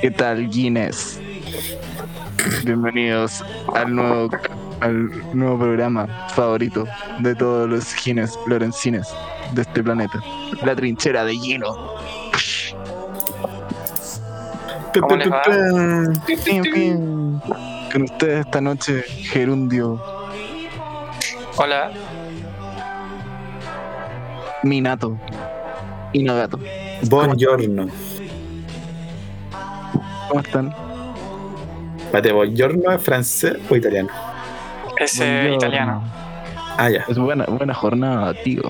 ¿Qué tal, Guinness? Bienvenidos al nuevo, al nuevo programa favorito de todos los Guinness Lorencines de este planeta. La trinchera de pim. Con ustedes esta noche, Gerundio Hola, Minato y Nagato. Buongiorno. ¿Cómo están? Espérate, buongiorno es francés o italiano. Buongiorno. italiano. Ah, ya. Es buena, buena jornada, tío.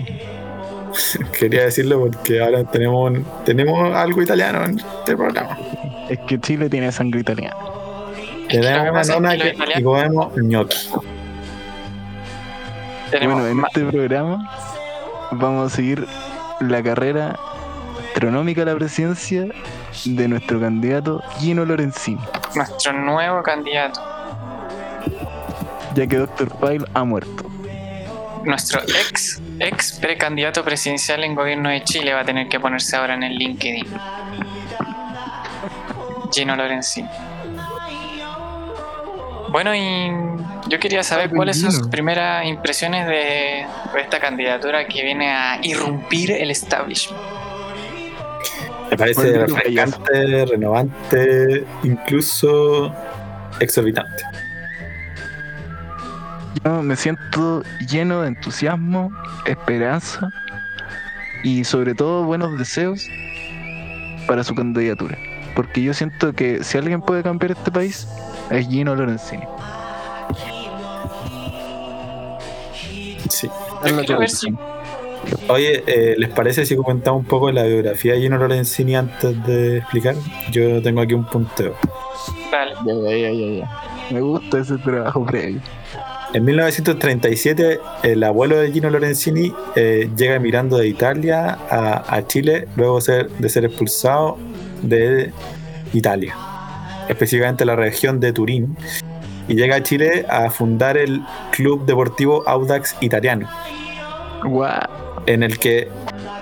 (laughs) Quería decirlo porque ahora tenemos, tenemos algo italiano en este programa. Es que Chile tiene sangre italiana. Es Tenemos una es nona que y comemos Bueno, en este programa vamos a seguir la carrera astronómica a la presidencia de nuestro candidato Gino Lorenzini, nuestro nuevo candidato, ya que Dr. Pyle ha muerto. nuestro ex ex precandidato presidencial en gobierno de Chile va a tener que ponerse ahora en el LinkedIn. Gino Lorenzini. Bueno, y yo quería saber Ay, cuáles son sus primeras impresiones de, de esta candidatura que viene a irrumpir el establishment. Me parece refrescante, renovante, incluso exorbitante. Yo me siento lleno de entusiasmo, esperanza y sobre todo buenos deseos para su candidatura. Porque yo siento que si alguien puede cambiar este país, es Gino Lorenzini. Sí. Oye, eh, ¿les parece si comentamos un poco la biografía de Gino Lorenzini antes de explicar? Yo tengo aquí un punteo. Dale. Ya, ya, ya, ya, ya. Me gusta ese trabajo previo. En 1937, el abuelo de Gino Lorenzini eh, llega emigrando de Italia a, a Chile luego ser- de ser expulsado de Italia, específicamente la región de Turín, y llega a Chile a fundar el Club Deportivo Audax Italiano, Guau. en el que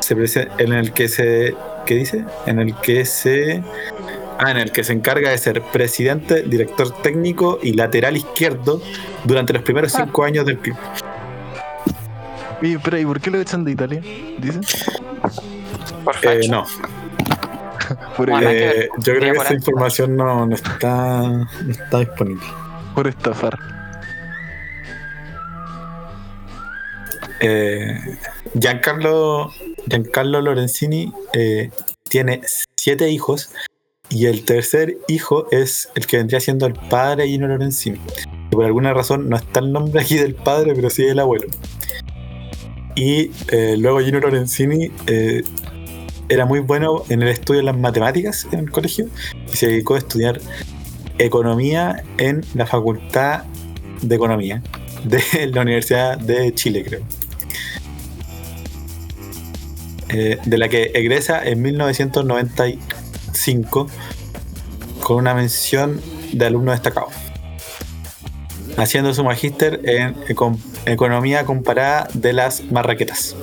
se en el que se ¿qué dice? En el que se ah, en el que se encarga de ser presidente, director técnico y lateral izquierdo durante los primeros cinco años del club. Oye, espera, ¿y por qué lo echan de Italia? ¿Dicen? Por Eh, no, (laughs) Por, Bueno, eh, yo creo que esa información no, no está, no está disponible. por estafar. Eh, Giancarlo, Giancarlo Lorenzini eh, tiene siete hijos y el tercer hijo es el que vendría siendo el padre Gino Lorenzini. Por alguna razón no está el nombre aquí del padre, pero sí del abuelo. Y eh, luego Gino Lorenzini eh, era muy bueno en el estudio de las matemáticas en el colegio y se dedicó a estudiar economía en la Facultad de Economía de (laughs) la Universidad de Chile, creo. Eh, de la que egresa en 1995 con una mención de alumno destacado, haciendo su magíster en econ- economía comparada de las marraquetas.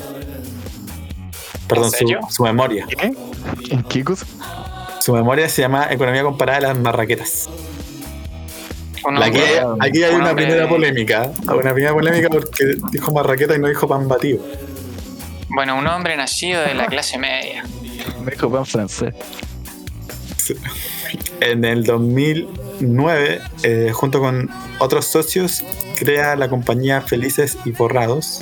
Perdón, su, su memoria. ¿Qué? ¿En qué cosa? Su memoria se llama Economía comparada de las marraquetas. Aquí, hay un una hombre- primera polémica. Una primera polémica porque dijo marraqueta y no dijo pan batido. Bueno, un hombre nacido de la clase media. Me dijo pan francés. En el 2009, eh, junto con otros socios, crea la compañía Felices y Forrados,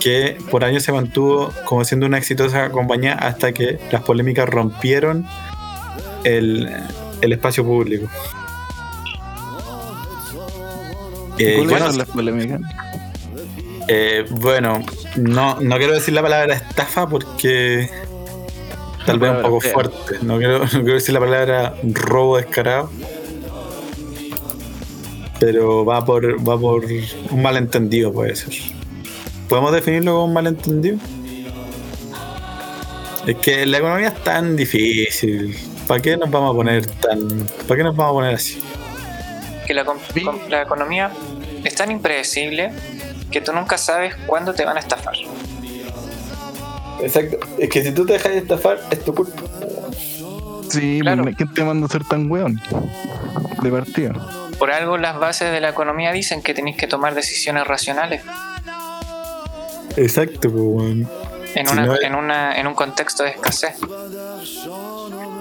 que por años se mantuvo como siendo una exitosa compañía hasta que las polémicas rompieron el, el espacio público. Eh, ¿Cuáles bueno, son las polémicas? eh, bueno, no, no quiero decir la palabra estafa porque tal vez un poco fea. fuerte. No quiero, (laughs) no quiero decir la palabra robo descarado. Pero va por, va por un malentendido, puede ser. ¿Podemos definirlo como un malentendido? Es que la economía es tan difícil. ¿Para qué nos vamos a poner tan. ¿Para qué nos vamos a poner así? Que la, la economía es tan impredecible que tú nunca sabes cuándo te van a estafar. Exacto. Es que si tú te dejas de estafar, es tu culpa. Sí, Claro. pues, ¿quién te manda a ser tan weón? De partida. Por algo las bases de la economía dicen que tenéis que tomar decisiones racionales Exacto, pues, weón. en, Si una, no en, una, en un contexto de escasez.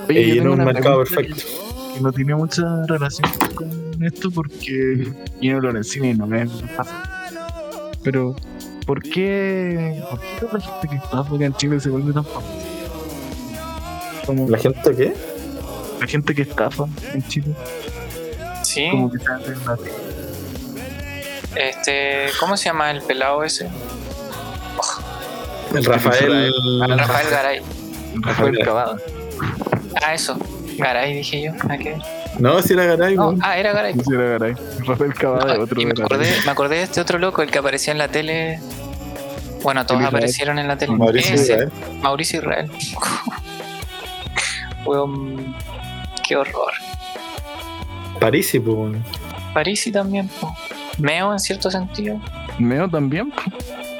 Oye, Y yo en un mercado perfecto. Que, que no tiene mucha relación con esto porque Gino Lorenzini no es fácil. Pero, ¿por qué, ¿por qué la gente que estafa acá en Chile se vuelve tan famosa? Como ¿La gente qué? la gente que estafa en Chile, Sí, como que se hace una este, ¿cómo se llama el pelado ese? El Rafael. Rafael Garay. Rafael Rafael. Cavada. Ah, eso. Garay dije yo. ¿a qué? No, si era Garay, No, ah, era Garay. No sé, era Garay. Rafael Cavada es otro y me acordé, me acordé de este otro loco, el que aparecía en la tele. Bueno, todos Israel. aparecieron en la tele. Mauricio Ese, Israel. Mauricio Israel. (laughs) Weón, qué horror. Parisi, pues. Parisi también. po. Meo en cierto sentido. Meo también.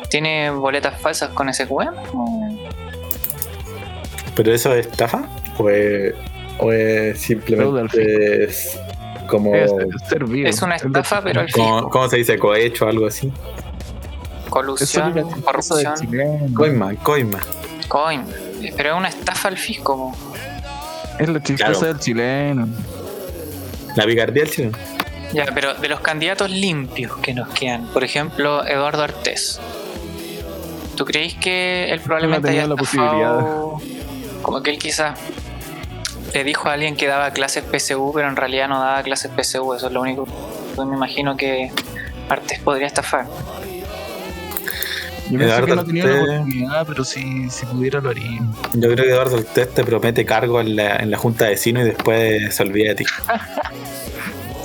Tiene boletas falsas con ese weón. po. ¿Pero eso es estafa? ¿O es, o es simplemente es como, Es, es ser vivo. Es una estafa, pero al fisco. ¿Cómo se dice? ¿Cohecho o algo así? Colusión, corrupción. Coima, coima. coin. Pero es una estafa al fisco. Es la chistosa Claro. del chileno. La picardía del chileno. Ya, pero de los candidatos limpios que nos quedan, por ejemplo, Eduardo Artés. ¿Tú creéis que él probablemente tenía haya la estafado? Como que él quizás le dijo a alguien que daba clases PSU, pero en realidad no daba clases PSU, eso es lo único. Yo me imagino que Artés podría estafar. Yo pensé que no tenía la oportunidad, pero si, si pudiera lo haría. Yo creo que Eduardo te promete cargo en la, en la junta de vecinos y después se olvida de ti. (laughs)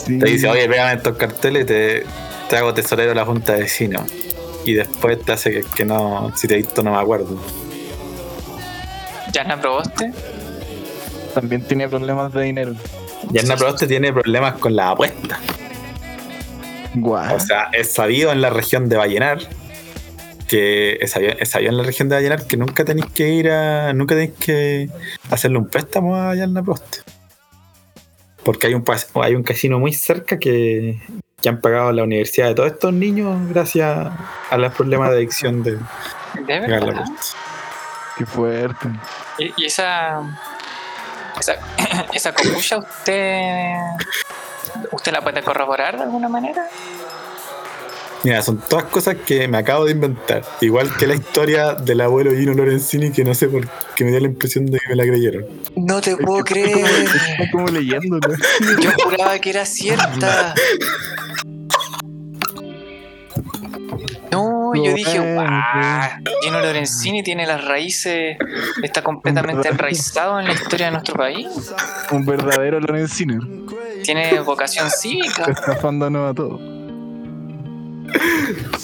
Sí. Te dice, oye, pégame estos carteles y te, te hago tesorero de la junta de vecinos. Y después te hace que, que no, si te he visto no me acuerdo. ¿Yana Proboste? También tenía problemas de dinero. Yarna Proboste tiene problemas con la apuesta. Guau. O sea, es sabido en la región de Vallenar que esa allá en la región de Vallenar que nunca tenéis que ir a. Nunca tenéis que hacerle un préstamo en la posta. Porque hay un, hay un casino muy cerca que, que han pagado la universidad de todos estos niños gracias a los problemas de adicción de, ¿De verdad? Qué fuerte. ¿Y, y esa, esa, (coughs) esa kombucha usted, usted la puede corroborar de alguna manera? Mira, son todas cosas que me acabo de inventar. Igual que la historia del abuelo Gino Lorenzini, que no sé por qué me dio la impresión de que me la creyeron. No te puedo (laughs) creer. Está como leyéndolo. Yo juraba que era cierta. (laughs) No, yo dije, Gino Lorenzini tiene las raíces, está completamente enraizado en la historia de nuestro país. Un verdadero Lorenzini. Tiene vocación cívica. Estafándonos a todos.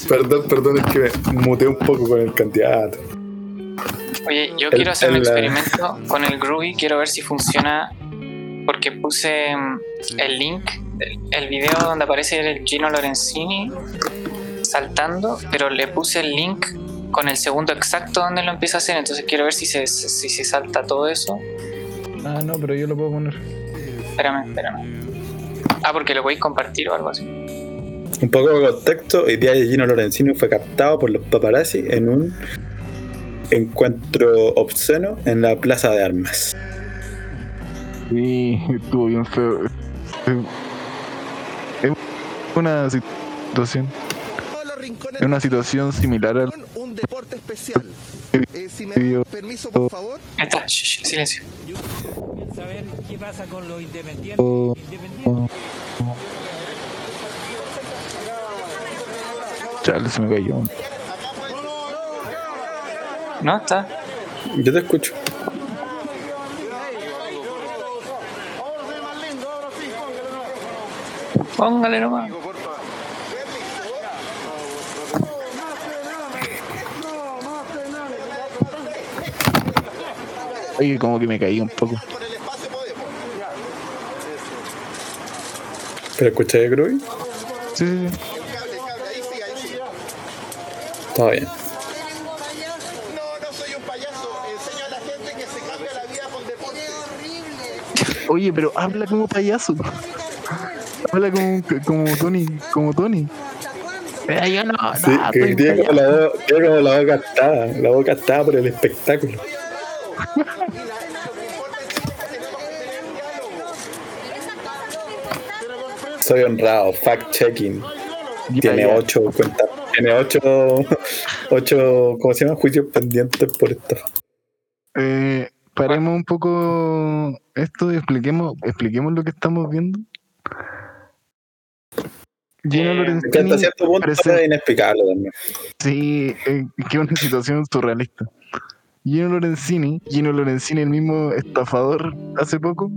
Perdón, perdón, es que me muteé un poco con el candidato. Oye, yo El- quiero hacer un el, eh, experimento con el Groovy, quiero ver si funciona. Porque puse mm, el link, el, el video donde aparece el Gino Lorenzini saltando, pero le puse el link con el segundo exacto donde lo empieza a hacer. Entonces quiero ver si se, si se salta todo eso. Ah, no, pero yo lo puedo poner. Espérame, espérame. Ah, porque lo podéis compartir o algo así. Un poco de contexto, hoy día Gino Lorenzini fue captado por los paparazzi en un encuentro obsceno en la plaza de armas. Sí, estuvo bien feo. Es una situación. Es una situación similar al un deporte especial. Eh, si me dan permiso, por favor. Ahí está, silencio. saber qué pasa con los independientes. Oh. Independientes. Chale, se me cayó. ¿No? ¿Está? Yo te escucho. Póngale nomás. Oye, como que me caí un poco. ¿Pero escuché de Groovy? Sí, sí, sí. Todo bien. No, no soy un payaso. Enseño a la gente que se cambia la vida con deporte. Oye, pero habla como payaso. Habla como, como Tony, como Tony. Eh, yo no, Sí, no, que soy tiene como la, tiene como la boca gastada, la boca gastada por el espectáculo. Soy honrado, fact checking. Tiene ocho cuentas, tiene ocho, ocho, ¿cómo se llama? Juicios pendientes por esto. Eh, paremos un poco esto y expliquemos, expliquemos lo que estamos viendo. Gino Eh, Que Lorenzini, hasta cierto punto parece- es inexplicable también. sí, eh, que una situación surrealista. Gino Lorenzini, Gino Lorenzini, el mismo estafador hace poco,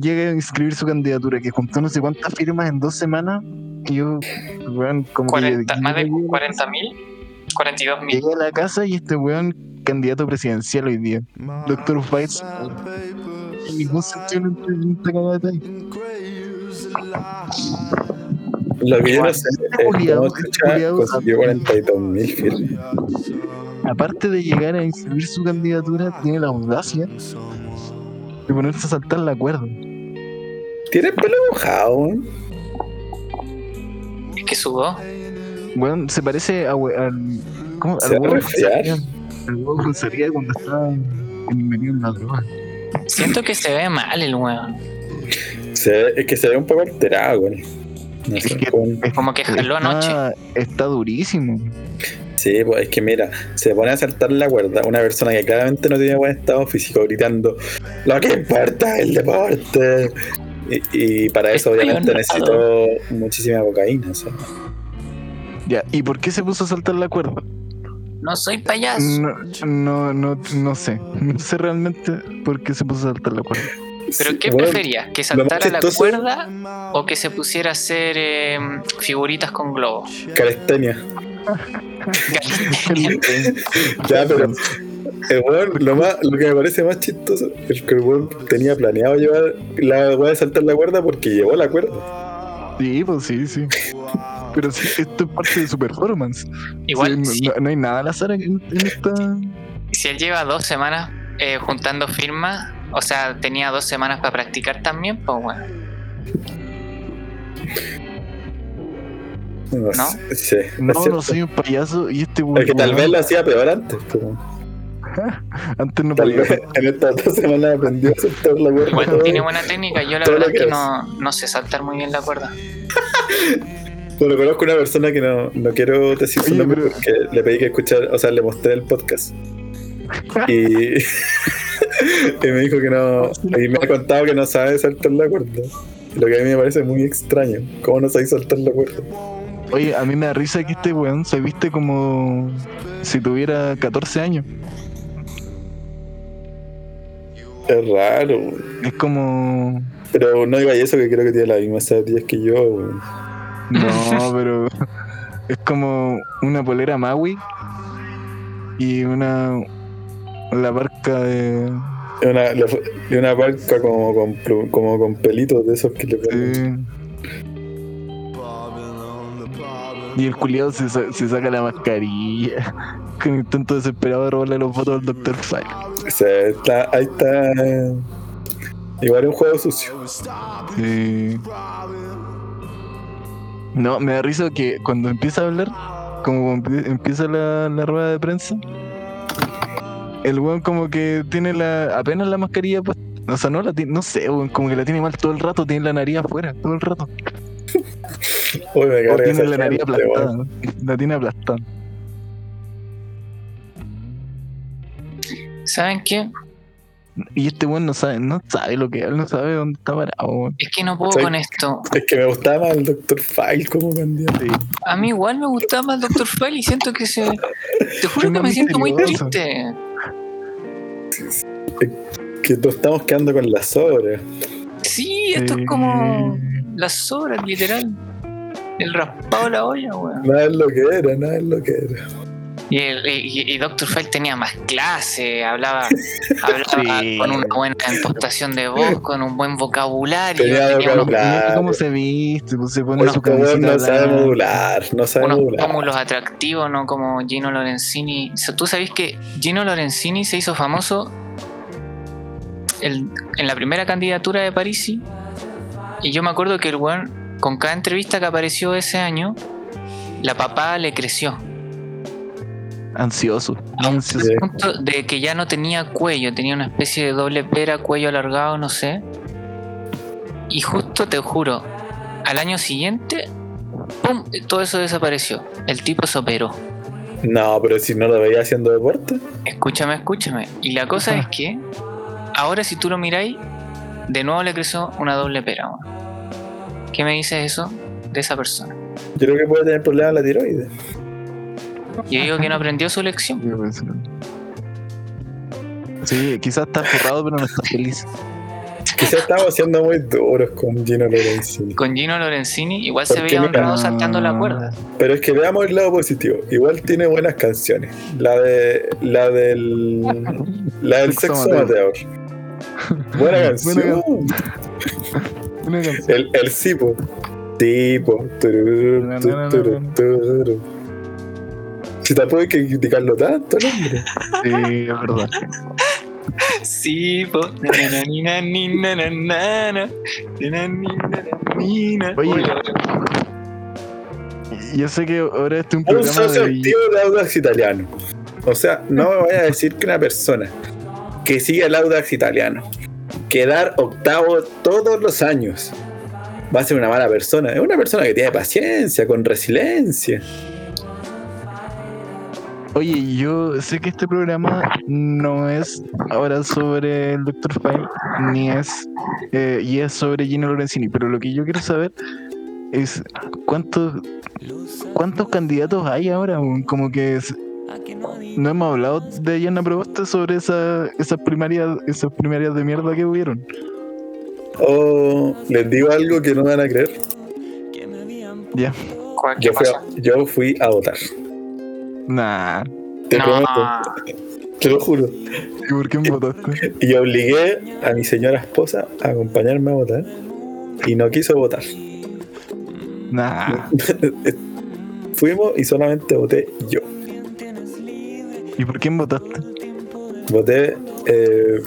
llega a inscribir su candidatura, que juntó no sé cuántas firmas en dos semanas. Y yo, weón, como que 40, más de llegué a la 40 mil, 42 mil. Llegué a la casa y este weón candidato presidencial hoy día. Doctor Fights. En ningún sentido no ent- no está cagada de ahí. Lo que yo no sé es culiao, cómo este chucha culiao- consiguió 42 mil firmas. Aparte de llegar a inscribir su candidatura, tiene la audacia de ponerse a saltar la cuerda. Tiene el pelo mojado, weón. Es que sudó. Weón, se parece a al. ¿Cómo? Se Al va a huevo. Al huevo González cuando estaba en- metido en la droga. Siento que se ve mal el weón. Se ve- es que se ve un poco alterado. No sé, Es que- como- es- Como que jaló anoche. está durísimo. Sí, pues es que mira, se pone a saltar la cuerda una persona que claramente no tiene buen estado físico gritando lo que importa es el deporte. Y, y para eso Estoy obviamente honrado. necesitó muchísima cocaína. o sea. Ya, ¿y por qué se puso a saltar la cuerda? No soy payaso. No, no, no, no sé. No sé realmente por qué se puso a saltar la cuerda. ¿Pero qué Bueno, prefería? ¿Que saltara la cuerda o que se pusiera a hacer eh, figuritas con globos? Calistenia. (laughs) Ya, pero el weón, lo, más, lo que me parece más chistoso es que el weón tenía planeado llevar la weá de saltar la cuerda porque llevó la cuerda. Sí, pues sí, sí. Pero sí, esto es parte de su performance. Igual, Sí, no, no hay nada al azar en, en esta. si él lleva dos semanas eh, juntando firmas, o sea, tenía dos semanas para practicar también, pues bueno. No, ¿No? sí, No, no soy un payaso y este Es que tal vez lo hacía peor antes. como, (laughs) Antes no Tal podía. vez en estas dos semanas aprendió a soltar la cuerda. Igual todo. tiene buena técnica, yo la todo verdad es que no, no sé saltar muy bien la cuerda. (laughs) Bueno, conozco una persona que no, no quiero decir su nombre pero- porque le pedí que escuchara, o sea, le mostré el podcast. (laughs) Y, y me dijo que no, y me ha contado que no sabe saltar la cuerda. Lo que a mí me parece muy extraño. ¿Cómo no sabéis saltar la cuerda? Oye, a mí me da risa que este weón se viste como si tuviera 14 años. Es raro. Es como. Pero no diga eso que creo que tiene la misma edad que yo. weón. No, pero. Es como una polera Maui y una. La barca de. Una, de una barca como con, como con pelitos de esos que le ponen. Y el culiado se, sa- se saca la mascarilla. (laughs) Con intento desesperado de robarle los votos al Dr. File. O sea, está, ahí está. Igual es un juego sucio. Sí. No, me da risa que cuando empieza a hablar, como empieza la, la rueda de prensa, el weón como que tiene la apenas la mascarilla pues, o sea, no la tiene, no sé, weón, como que la tiene mal todo el rato, tiene la nariz afuera, todo el rato. (laughs) Uy, me O tiene la tiene aplastada. ¿Saben qué? Y este weón no sabe, no sabe lo que él no sabe dónde está parado, weón. Es que no puedo con esto. Es que me gustaba más el Dr. File como candidato. A mí igual me gustaba más Dr. File y siento que se. Te juro Es que me siento muy triste. Que nos estamos quedando con las sobras. Sí, esto Sí. es como las sobras, literal. El raspado de la olla, weón. Nada es lo que era, nada es lo que era. Y, el, y, y Dr. File tenía más clase, hablaba, (laughs) hablaba Sí. con una buena impostación de voz, con un buen vocabulario. Tenía vocabulario. Cómo se viste, pues se pone Unos su no sabe modular, no sabe unos modular. pómulos atractivos, ¿no? Como Gino Lorenzini. O sea, Tú sabes que Gino Lorenzini se hizo famoso el- en la primera candidatura de Parisi. Y yo me acuerdo que el weón, con cada entrevista que apareció ese año, la papá le creció. Ansioso, ansioso. Punto de que ya no tenía cuello, tenía una especie de doble pera, cuello alargado, no sé. Y justo te juro, al año siguiente, ¡pum! Todo eso desapareció. El tipo se operó. No, pero si no lo veía haciendo deporte. Escúchame, escúchame. Y la cosa es que, ahora si tú lo miráis, de nuevo le creció una doble pera. ¿Qué me dices eso de esa persona? Yo creo que puede tener problemas en la tiroides. Yo digo que no aprendió su lección. Sí, quizás está forrado, pero no está feliz. Quizás estamos siendo muy duros con Gino Lorenzini. Con Gino Lorenzini igual ¿Por se veía no? honrado saltando la cuerda. Pero es que veamos el lado positivo. Igual tiene buenas canciones. La de. La del. La del Sexo sexo amateur. amateur. Buena (laughs) canción. Buena Una canción. El, el Sipo. Tipo. tururú. Si tampoco hay que criticarlo tanto, ¿no, hombre. Sí, es verdad. Sí, po. Oye, Yo sé que ahora este es un Un programa socio de... activo de Audax italiano. O sea, no me vaya a decir que una persona que sigue el Audax italiano, quedar octavo todos los años, va a ser una mala persona. Es una persona que tiene paciencia, con resiliencia. Oye, yo sé que este programa no es ahora sobre el Dr. File, ni es, eh, y es sobre Gino Lorenzini, pero lo que yo quiero saber es cuántos cuántos candidatos hay ahora, como que no hemos hablado de Diana Proboste sobre esa, esas primarias, esas primarias de mierda que hubieron. O les digo algo que no van a creer. Ya, ¿cuál- ¿Qué Yo fui a, yo fui a votar. nah, Te No, prometo, te lo juro. ¿y por qué me votaste? Y obligué a mi señora esposa a acompañarme a votar. Y no quiso votar. Nah, (laughs) fuimos y solamente voté yo. ¿Y por quién votaste? Voté, eh,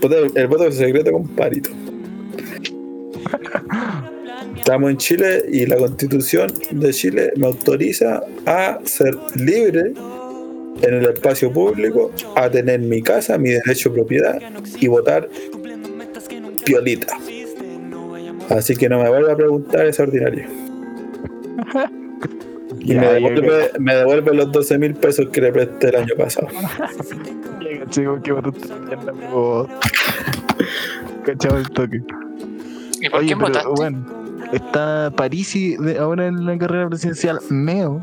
voté el voto secreto con Parito. Estamos en Chile y la constitución de Chile me autoriza a ser libre en el espacio público, a tener mi casa, mi derecho de propiedad y votar piolita. Así que no me vuelva a preguntar esa ordinaria. (laughs) Y me devuelve, me devuelve los 12 mil pesos que le presté el año pasado. Chico, la voz. Cachado el toque. ¿Y por Oye, pero votaste? bueno, está Parisi de- ahora en la carrera presidencial. Meo.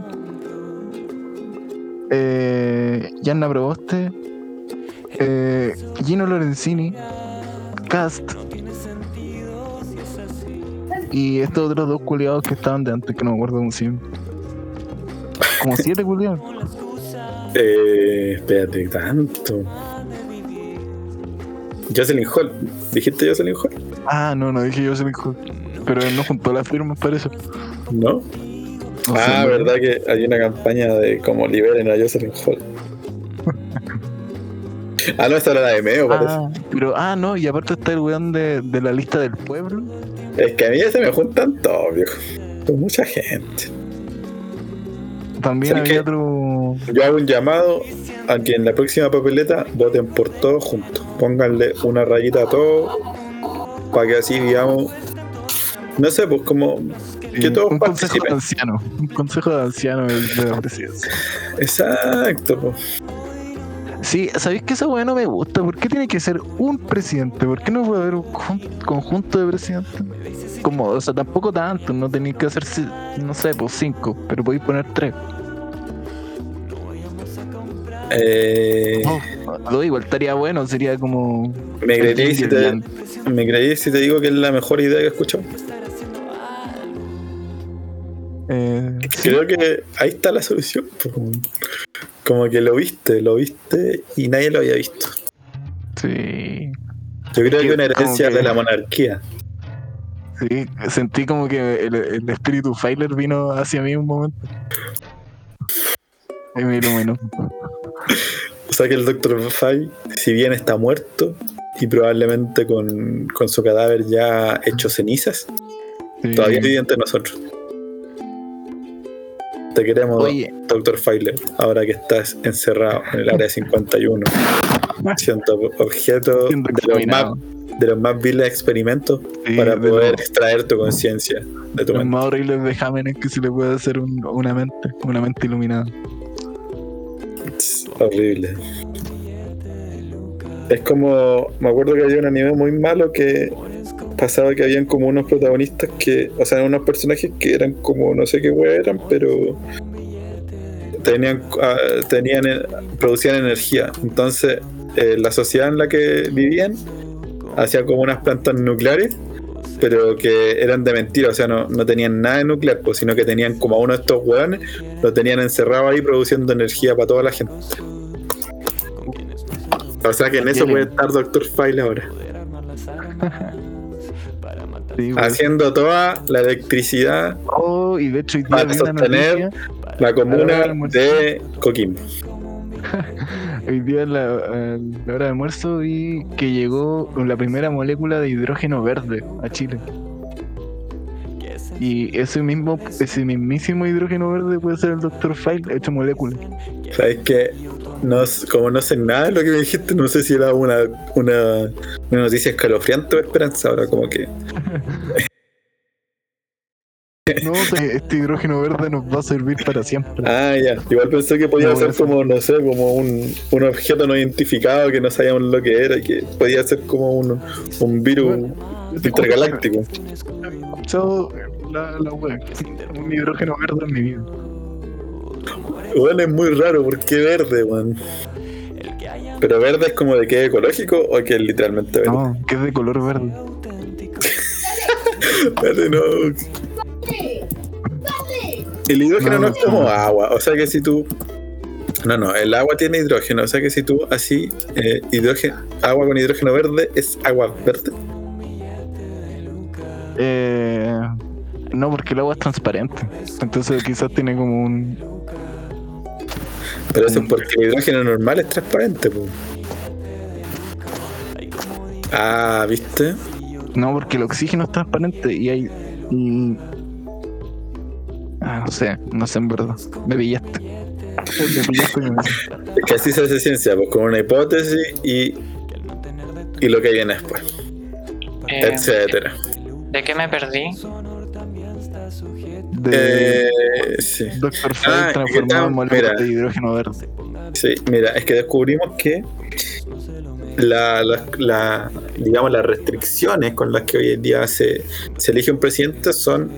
Eh, Yanna Proboste. Eh, Gino Lorenzini. Cast. Y estos otros dos culiados que estaban de antes, que no me acuerdo cómo se. Como siete culiados. Eh, espérate, tanto. Jocelyn Hall. ¿Dijiste Jocelyn Hall? Ah, no, no dije me dijo. Pero él no juntó las firmas para eso. ¿No? Ah, verdad que hay una campaña de como liberen a Jocelyn Hall. (laughs) ah, no, esta era la de Meo, parece. Ah, pero, ah, no, y aparte está el weón de, de la lista del pueblo. Es que a mí ya se me juntan todos, viejo. Con mucha gente. También ¿Sabes había otro. Yo hago un llamado a que en la próxima papeleta voten por todos juntos. Pónganle una rayita a todos para que así, digamos, no sé, pues como que todos un consejo de participen. ancianos. Un consejo de ancianos de, de la presidencia. Exacto, pues. Sí, ¿sabéis que esa weá no me gusta? ¿Por qué tiene que ser un presidente? ¿Por qué no puede haber un jun- conjunto de presidentes? Como, o sea, tampoco tanto, no tenéis que hacer, si- no sé, pues cinco, pero podéis poner tres. Eh, No, igual estaría bueno, sería como. me, el creerí si te, me si te digo que es la mejor idea que he escuchado. Eh, sí, Creo que ahí está la solución. Como que lo viste, lo viste y nadie lo había visto. sí. Yo creo que que una herencia que- de la monarquía. Sí, sentí como que el, el espíritu Failer vino hacia mí un momento. Y me iluminó. (laughs) O sea que el Dr. Fay, si bien está muerto y probablemente con, con su cadáver ya hecho cenizas, Sí. todavía vive entre nosotros. Te queremos, Oye, Dr. Failer, ahora que estás encerrado en el área 51, (laughs) siendo objeto Siendo de los, más, de los más viles experimentos sí, para de poder los- extraer tu conciencia de tu los mente. más horribles vejámenes que se le puede hacer un- una mente, una mente iluminada. Es horrible. Es como. Me acuerdo que había un anime muy malo que pasaba que habían como unos protagonistas que. O sea, unos personajes que eran como no sé qué wea eran, pero. Tenían. ah, tenían eh, producían energía. Entonces, eh, la sociedad en la que vivían hacía como unas plantas nucleares. Pero que eran de mentira, o sea, no, no tenían nada de nuclear, pues, sino que tenían como a uno de estos hueones, lo tenían encerrado ahí produciendo energía para toda la gente. O sea que en eso puede estar Dr. File ahora. (laughs) Sí. Haciendo toda la electricidad, Oh, y de hecho hoy día Para sostener- noticia, la comuna de Coquimbo. (laughs) hoy día en la, en la hora de almuerzo vi que llegó la primera molécula de hidrógeno verde a Chile. Y ese mismo, ese mismísimo hidrógeno verde puede ser el Dr. File hecho molécula. Sabes que no, como no sé nada de lo que me dijiste, no sé si era una, una, una noticia escalofriante o esperanzadora, como que No, este hidrógeno verde nos va a servir para siempre. Ah, ya. Igual pensé que podía No, ser como, no sé, como un, un objeto no identificado que no sabíamos lo que era, y que podía ser como un, un virus intergaláctico. Yo, la, la wea, un hidrógeno verde en mi vida. Bueno, es muy raro, ¿por qué verde, weón? Pero verde es como de que es ecológico o que es literalmente verde. No, que es de color verde. (laughs) Verde no. El hidrógeno No, no, no, es como agua, o sea que si tú. No, no, el agua tiene hidrógeno, o sea que si tú así, eh, hidrógeno, agua con hidrógeno verde es agua verde. Eh, No, porque el agua es transparente. Entonces quizás tiene como un. Pero eso es porque el hidrógeno normal es transparente, po. Ah, ¿viste? No, porque el oxígeno es transparente y hay. y- Ah, no sé, no sé en verdad. Me pillaste. Me. (laughs) Es que así se hace ciencia, pues con una hipótesis y, y lo que viene después, Eh, etcétera. ¿De qué me perdí? De Eh, sí. File ah, transformado en moléculas de hidrógeno verde. Sí, mira, es que descubrimos que la, la- la- digamos, las restricciones con las que hoy en día se, se elige un presidente son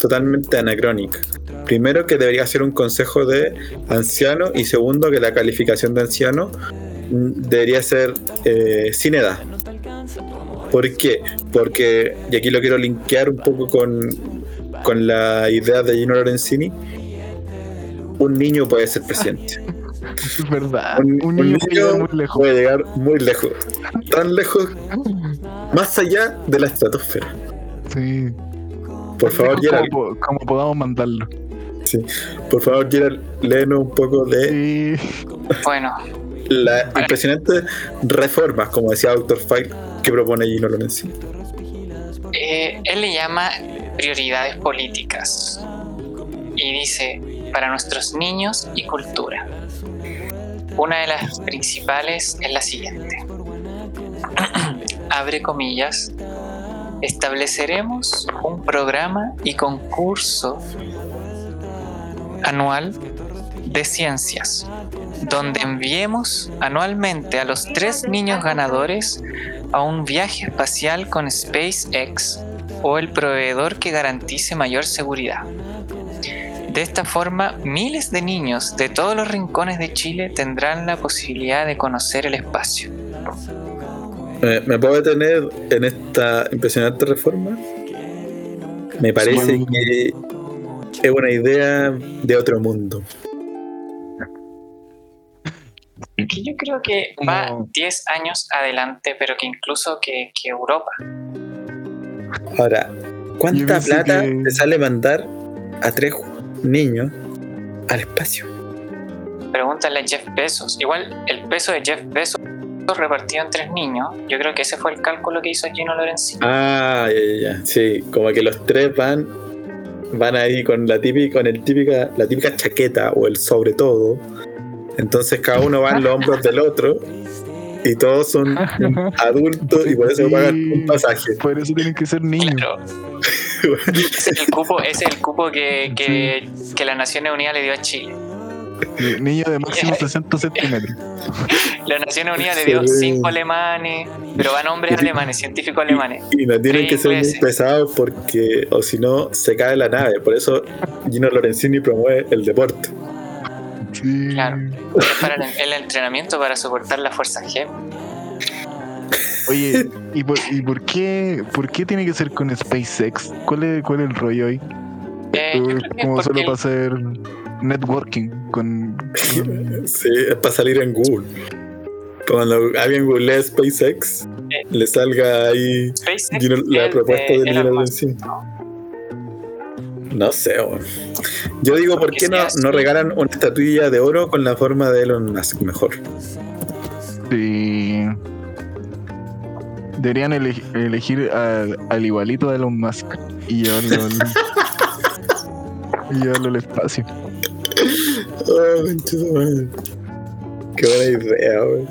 totalmente anacrónicas. Primero, que debería ser un consejo de anciano y segundo, que la calificación de anciano debería ser eh, sin edad. ¿Por qué? Porque, y aquí lo quiero linkear un poco con, con la idea de Gino Lorenzini, un niño puede ser presidente. (laughs) Es verdad. Un, Un, un niño puede llegar muy lejos. puede llegar muy lejos. Tan lejos, más allá de la estratosfera. Sí. Por favor, Gerald, como, como podamos mandarlo. sí. por favor, Gerald, léenos un poco de Sí. Bueno, las impresionantes reformas, como decía Dr. File, que propone Gino Lorenzini. eh, él le llama prioridades políticas y dice para nuestros niños y cultura. Una de las principales es la siguiente. (clears throat) Abre comillas. Estableceremos un programa y concurso anual de ciencias, donde enviemos anualmente a los tres niños ganadores a un viaje espacial con SpaceX o el proveedor que garantice mayor seguridad. De esta forma, miles de niños de todos los rincones de Chile tendrán la posibilidad de conocer el espacio. Eh, ¿Me puedo detener en esta impresionante reforma? Me parece Sí. que es una idea de otro mundo. Que yo creo que va 10 años adelante, pero que incluso que, que Europa. Ahora, ¿cuánta plata que- te sale mandar a tres niños al espacio? Pregúntale a Jeff Bezos. Igual el peso de Jeff Bezos repartido en tres niños, yo creo que ese fue el cálculo que hizo Gino Lorenzini. Ah, ya, ya, ya. Sí, como que los tres van van ahí con la típica, con el típica, la típica chaqueta o el sobre todo. Entonces cada uno va en los hombros del otro (laughs) y todos son (laughs) adultos y por eso Sí. pagan un pasaje. Por eso tienen que ser niños. Claro. Ese es el cupo, ese es el cupo que, que, que las Naciones Unidas le dio a Chile. Niños de máximo (laughs) 60 centímetros. Las Naciones Unidas le dio Sí. cinco alemanes, pero van hombres Sí. alemanes, científicos alemanes. Y no tienen que ser muy pesados porque, o si no, se cae la nave. Por eso Gino Lorenzini promueve el deporte. Sí. Claro. Es para el, el entrenamiento para soportar la fuerza G. Oye, ¿y, por, y por qué por qué tiene que ser con SpaceX? ¿Cuál es, cuál es el rollo ahí? Eh, Como solo para hacer networking con, con- Sí, es para salir en Google. Cuando alguien googlea SpaceX, Eh. le salga ahí SpaceX la es propuesta de Elon Musk. No sé, weón. Yo digo, ¿por qué no, no regalan una estatuilla de oro con la forma de Elon Musk mejor? Sí. Deberían ele- elegir al, al igualito de Elon Musk y llevarlo al, y llevarlo al espacio. Oh. Qué buena idea, weón.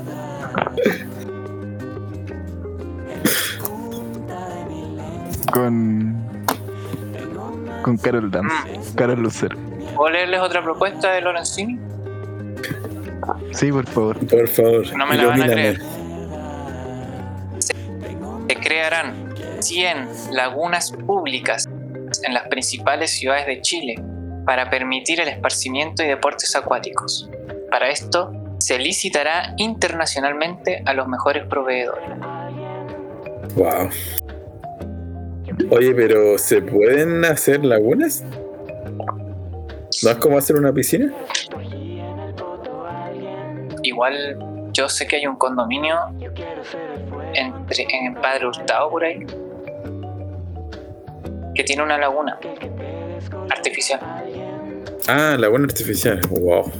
Con. Con Carol Dance. Carol Lucero. ¿Puedo leerles otra propuesta de Lorenzini? Sí, por favor. Por favor, No me la van a creer. Se crearán 100 lagunas públicas en las principales ciudades de Chile para permitir el esparcimiento y deportes acuáticos. Para esto, se licitará internacionalmente a los mejores proveedores. Wow. Oye, pero ¿se pueden hacer lagunas? ¿No es como hacer una piscina? Igual yo sé que hay un condominio entre, en Padre Hurtado por ahí que tiene una laguna artificial. Ah, laguna artificial. Wow.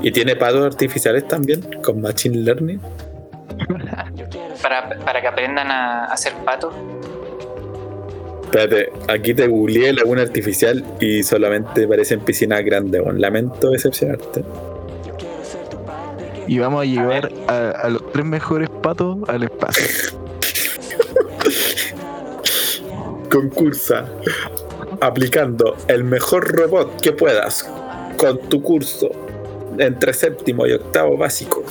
¿Y tiene patos artificiales también? Con Machine Learning. (laughs) Para, para que aprendan a hacer patos. Espérate, aquí te googleé laguna artificial y solamente parecen piscinas grandes. Lamento decepcionarte. Y vamos a llevar a, a los tres mejores patos al espacio. (laughs) Concursa aplicando el mejor robot que puedas con tu curso entre séptimo y octavo básico.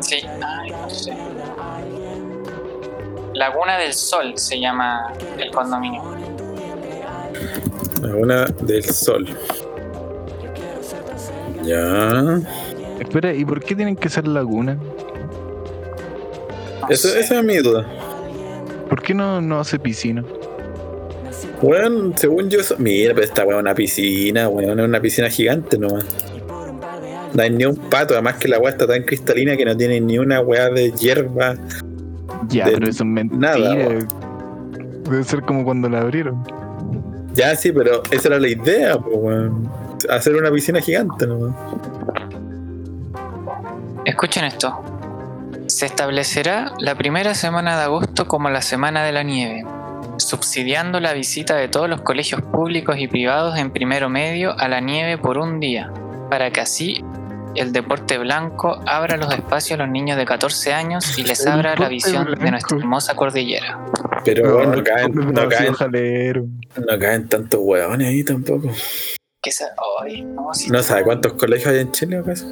Sí. Ay, no sé. Laguna del Sol se llama el condominio. Laguna del Sol. Ya. Espera, ¿y por qué tienen que ser lagunas? No Eso, sé. esa es mi duda. ¿Por qué no, no hace piscina? Bueno, según yo, eso- mira, pero esta weá es una piscina, weón, es una piscina gigante nomás. No hay ni un pato, además que la weá está tan cristalina que no tiene ni una weá de hierba. Ya, De pero eso es mentira. nada, Debe ser como cuando la abrieron. Ya sí, pero esa era la idea, pues, weón. Hacer una piscina gigante nomás. Escuchen esto. Se establecerá la primera semana de agosto como la Semana de la Nieve, subsidiando la visita de todos los colegios públicos y privados en primero medio a la nieve por un día, para que así el deporte blanco abra los espacios a los niños de 14 años y les El abra la visión de nuestra hermosa cordillera. Pero bueno, no Ay, caen, no caen, no caen tantos weones ahí tampoco. ¿Qué sa- ay, no. No sabe cuántos colegios hay en Chile acaso.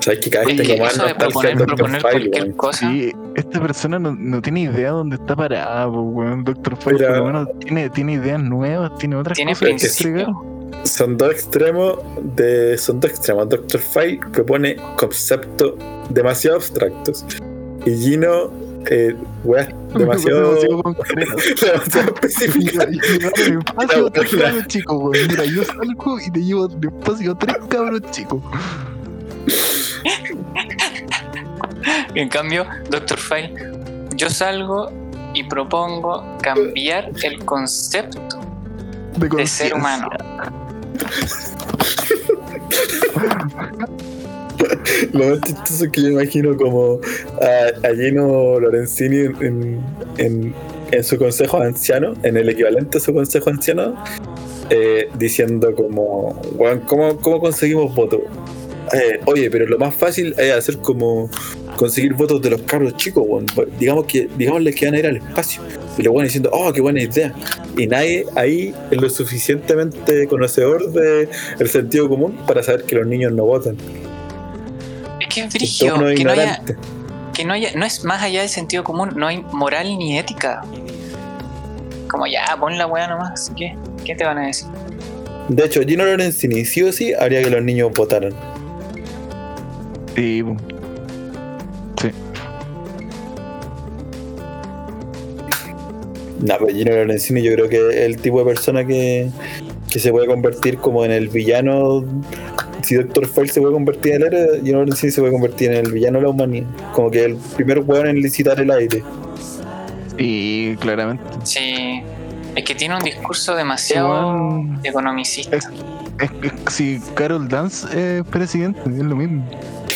Sabes que cada vez tengo más eso de nostalgia proponer, del Dr. File, cualquier weón. cosa. Sí, esta persona no, no tiene idea dónde está parada, weón. Doctor File por lo menos tiene, tiene ideas nuevas, tiene otras Tiene cosas que principio. entregar. Son dos extremos de. Son dos extremos. Dr. File propone conceptos demasiado abstractos. Y Gino, eh, weas (laughs) demasiado, Demasiado (laughs) específicas. (laughs) Espacio tres cabros chicos. Mira, yo salgo y te llevo al espacio a tres cabros chicos. En cambio, Doctor File, yo salgo y propongo cambiar el concepto De, de ser humano. (laughs) Lo más chistoso es que yo imagino como a, a Gino Lorenzini en, en- en- en su consejo anciano, en el equivalente a su consejo anciano, eh, diciendo como, "Weón, ¿cómo, ¿cómo conseguimos votos? Eh, oye, pero lo más fácil es hacer como conseguir votos de los cabros chicos, weón. digamos que digámosles que van a ir al espacio. Y los van diciendo, oh, qué buena idea. Y nadie ahí es lo suficientemente conocedor del sentido común para saber que los niños no votan. Es que es unos que no haya, que no haya, no es más allá del sentido común, no hay moral ni ética. Como ya, pon la weá nomás, ¿qué? ¿Qué te van a decir? De hecho, Gino Lorenzini sí o sí haría que los niños votaran. Sí. No, pero Gino Lorenzini yo creo que es el tipo de persona que, que se puede convertir como en el villano. Si Doctor File se puede convertir en el héroe, Gino Lorenzini se puede convertir en el villano de la humanidad. Como que el primer weón en licitar el aire. Sí, claramente. Sí, es que tiene un discurso demasiado economicista. Es, es- si Carol Dance es presidente, es lo mismo.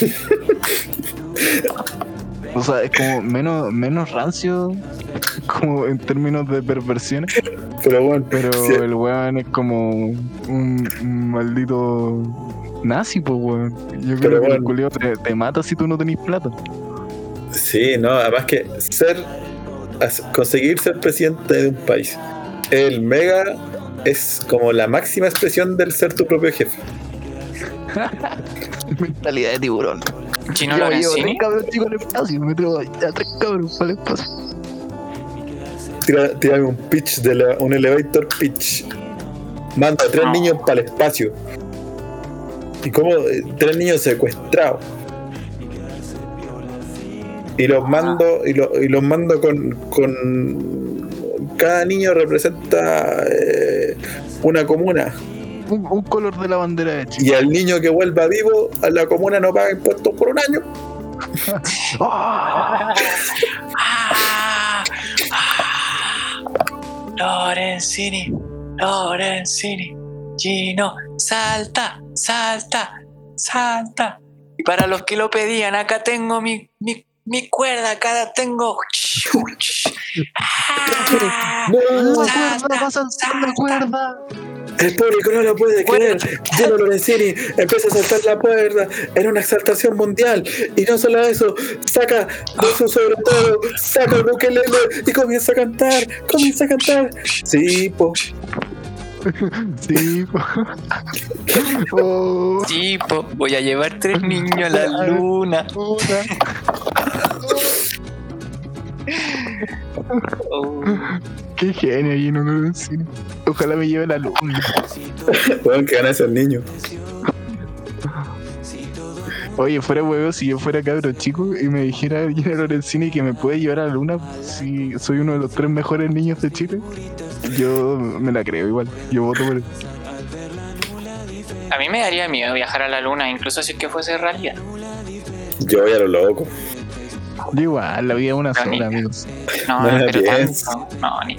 (laughs) o sea, es como menos, menos rancio, (laughs) como en términos de perversiones, Pero bueno, pero Sí. el weón es como un, un maldito nazi, pues weón. Yo Pero creo que el bueno. culiao te, te mata si tú no tenés plata. sí, no, además que ser, conseguir ser presidente de un país, el mega es como la máxima expresión del ser tu propio jefe. (laughs) Mentalidad de tiburón. Chino Yo llevo tres cabros chicos al espacio, me traigo a tres cabros para el espacio. Tira, un pitch de la- un elevator pitch. Manda a tres No. niños para el espacio. Y como eh, tres niños secuestrados. Y los mando, y, lo- y los mando con, con cada niño representa eh, una comuna. Un, un color de la bandera de Chile. Y al niño que vuelva vivo, a la comuna no paga impuestos por un año. Ah, ah, Lorenzini, Lorenzini, Gino, salta, salta, salta. Y para los que lo pedían, acá tengo mi, mi, mi cuerda, acá tengo. Ah, salta, salta. El público no lo puede creer. Gino Lorenzini empieza a saltar la cuerda en una exaltación mundial. Y no solo eso, saca de su sobre todo, saca el bukelele y comienza a cantar. Comienza a cantar. Sí, po. (laughs) Sí, po. (laughs) Oh, Sí, po, voy a llevar tres niños a la luna. (laughs) Oh, qué genio en un cine. Ojalá me lleve la luna. Bueno, que gana ese niño. Oye, fuera huevo, si yo fuera cabro chico y me dijera Gino Lorenzini que me puede llevar a la luna si soy uno de los tres mejores niños de Chile, yo me la creo igual. Yo voto por él. a mí me daría miedo viajar a la luna, incluso si es que fuese realidad. Yo voy a lo loco. Yo igual, la vida es una No, ni- sola, amigos. No, No pero tanto. No, ni.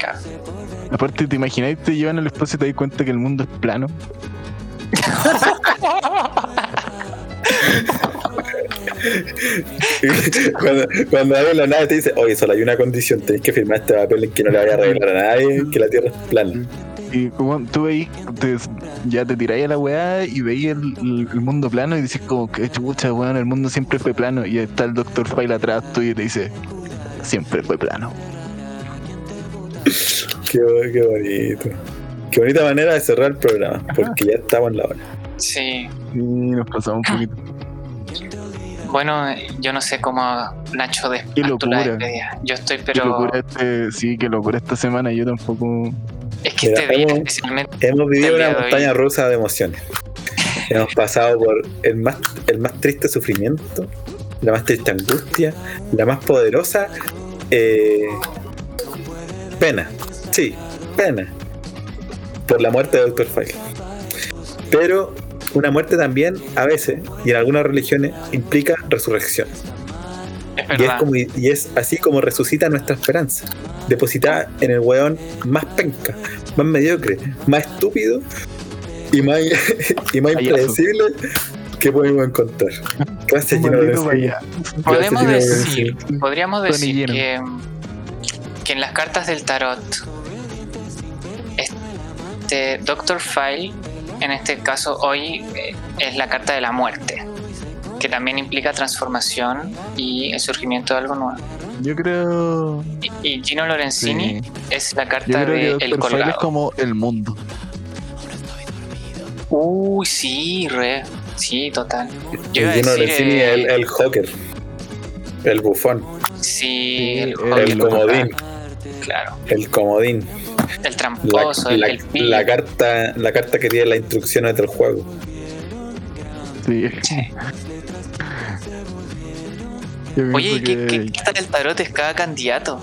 Aparte, ¿te imagináis te llevan al espacio y te das cuenta que el mundo es plano? (laughs) cuando, cuando en la nave te dice, oye, solo hay una condición, tenés que firmar este papel en que no le vaya a arreglar a nadie, que la Tierra es plana. Y como tú veis, te- ya te tiráis a la weá y veis el, mundo plano y dices como que chucha, weón, el mundo siempre fue plano. Y está el Dr. File atrás tuyo y te dice, siempre fue plano. Qué, bo- qué bonito. Qué bonita manera de cerrar el programa, porque ya estamos en la hora. Sí. Y nos pasamos un poquito. Bueno, yo no sé cómo Nacho Qué despachó la locura. Yo estoy, Qué pero locura este, sí, qué locura esta semana. Yo tampoco. Es que este día hemos- especialmente. Hemos vivido una hoy. montaña rusa de emociones. Hemos pasado por el más, el más triste sufrimiento, la más triste angustia, la más poderosa eh, pena. Sí, pena. Por la muerte de Dr. File. Pero una muerte también, a veces, y en algunas religiones, implica resurrección. Es Y es, como, y es así como resucita nuestra esperanza, depositada en el weón más penca, más mediocre, más estúpido y más, (laughs) y más Payaso. impredecible que podemos encontrar. Gracias, payaso. Podemos Gracias, decir, podríamos decir Lleno. que, que en las cartas del tarot, este Doctor File, en este caso hoy, eh, es la carta de la muerte, que también implica transformación y el surgimiento de algo nuevo. Yo creo. Y, y Gino Lorenzini Sí. es la Yo carta creo que de. El File es Colgado. como el mundo. Uy, sí, re. Sí, total. Yo Gino. Lorenzini eh, el, el Joker, el bufón, Sí, el, el el comodín, Claro. el comodín, El la, tramposo, el, la- el la carta, la carta que tiene las instrucciones del juego. Sí. Sí. Yo Oye, ¿qué, que- qué, qué tal el tarot es cada candidato?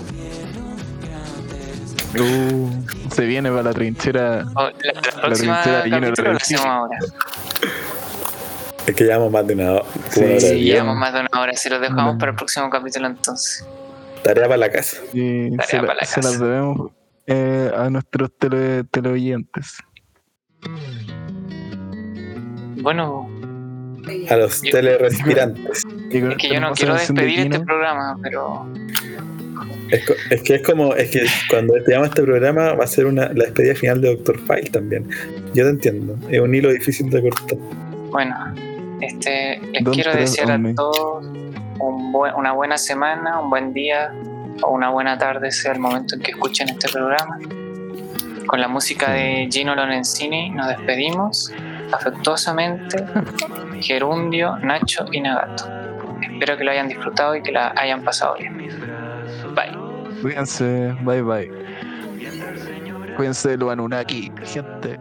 Uh, se viene para la trinchera. O la, la próxima trinchera de hacemos ahora. Es que llevamos más de una hora. Sí, una hora de Sí, guion. llevamos más de una hora. Si lo dejamos para el próximo capítulo, entonces. Tarea para la casa. Y Tarea se, la- para la se casa. las debemos eh, a nuestros tele, teleoyentes. Bueno, A los Yo- telerespirantes. Es que yo no quiero de despedir este programa, pero. Es, que es como, es que cuando te llama este programa va a ser una, la despedida final de Doctor File también. Yo te entiendo, es un hilo difícil de cortar. Bueno, este, les Don't quiero desear a todos un buen- una buena semana, un buen día o una buena tarde, sea el momento en que escuchen este programa. Con la música de Gino Lorenzini nos despedimos afectuosamente, (laughs) Gerundio, Nacho y Nagato. Espero que lo hayan disfrutado y que la hayan pasado bien. Bye. Cuídense, bye bye. Cuídense de lo Anunnaki, gente.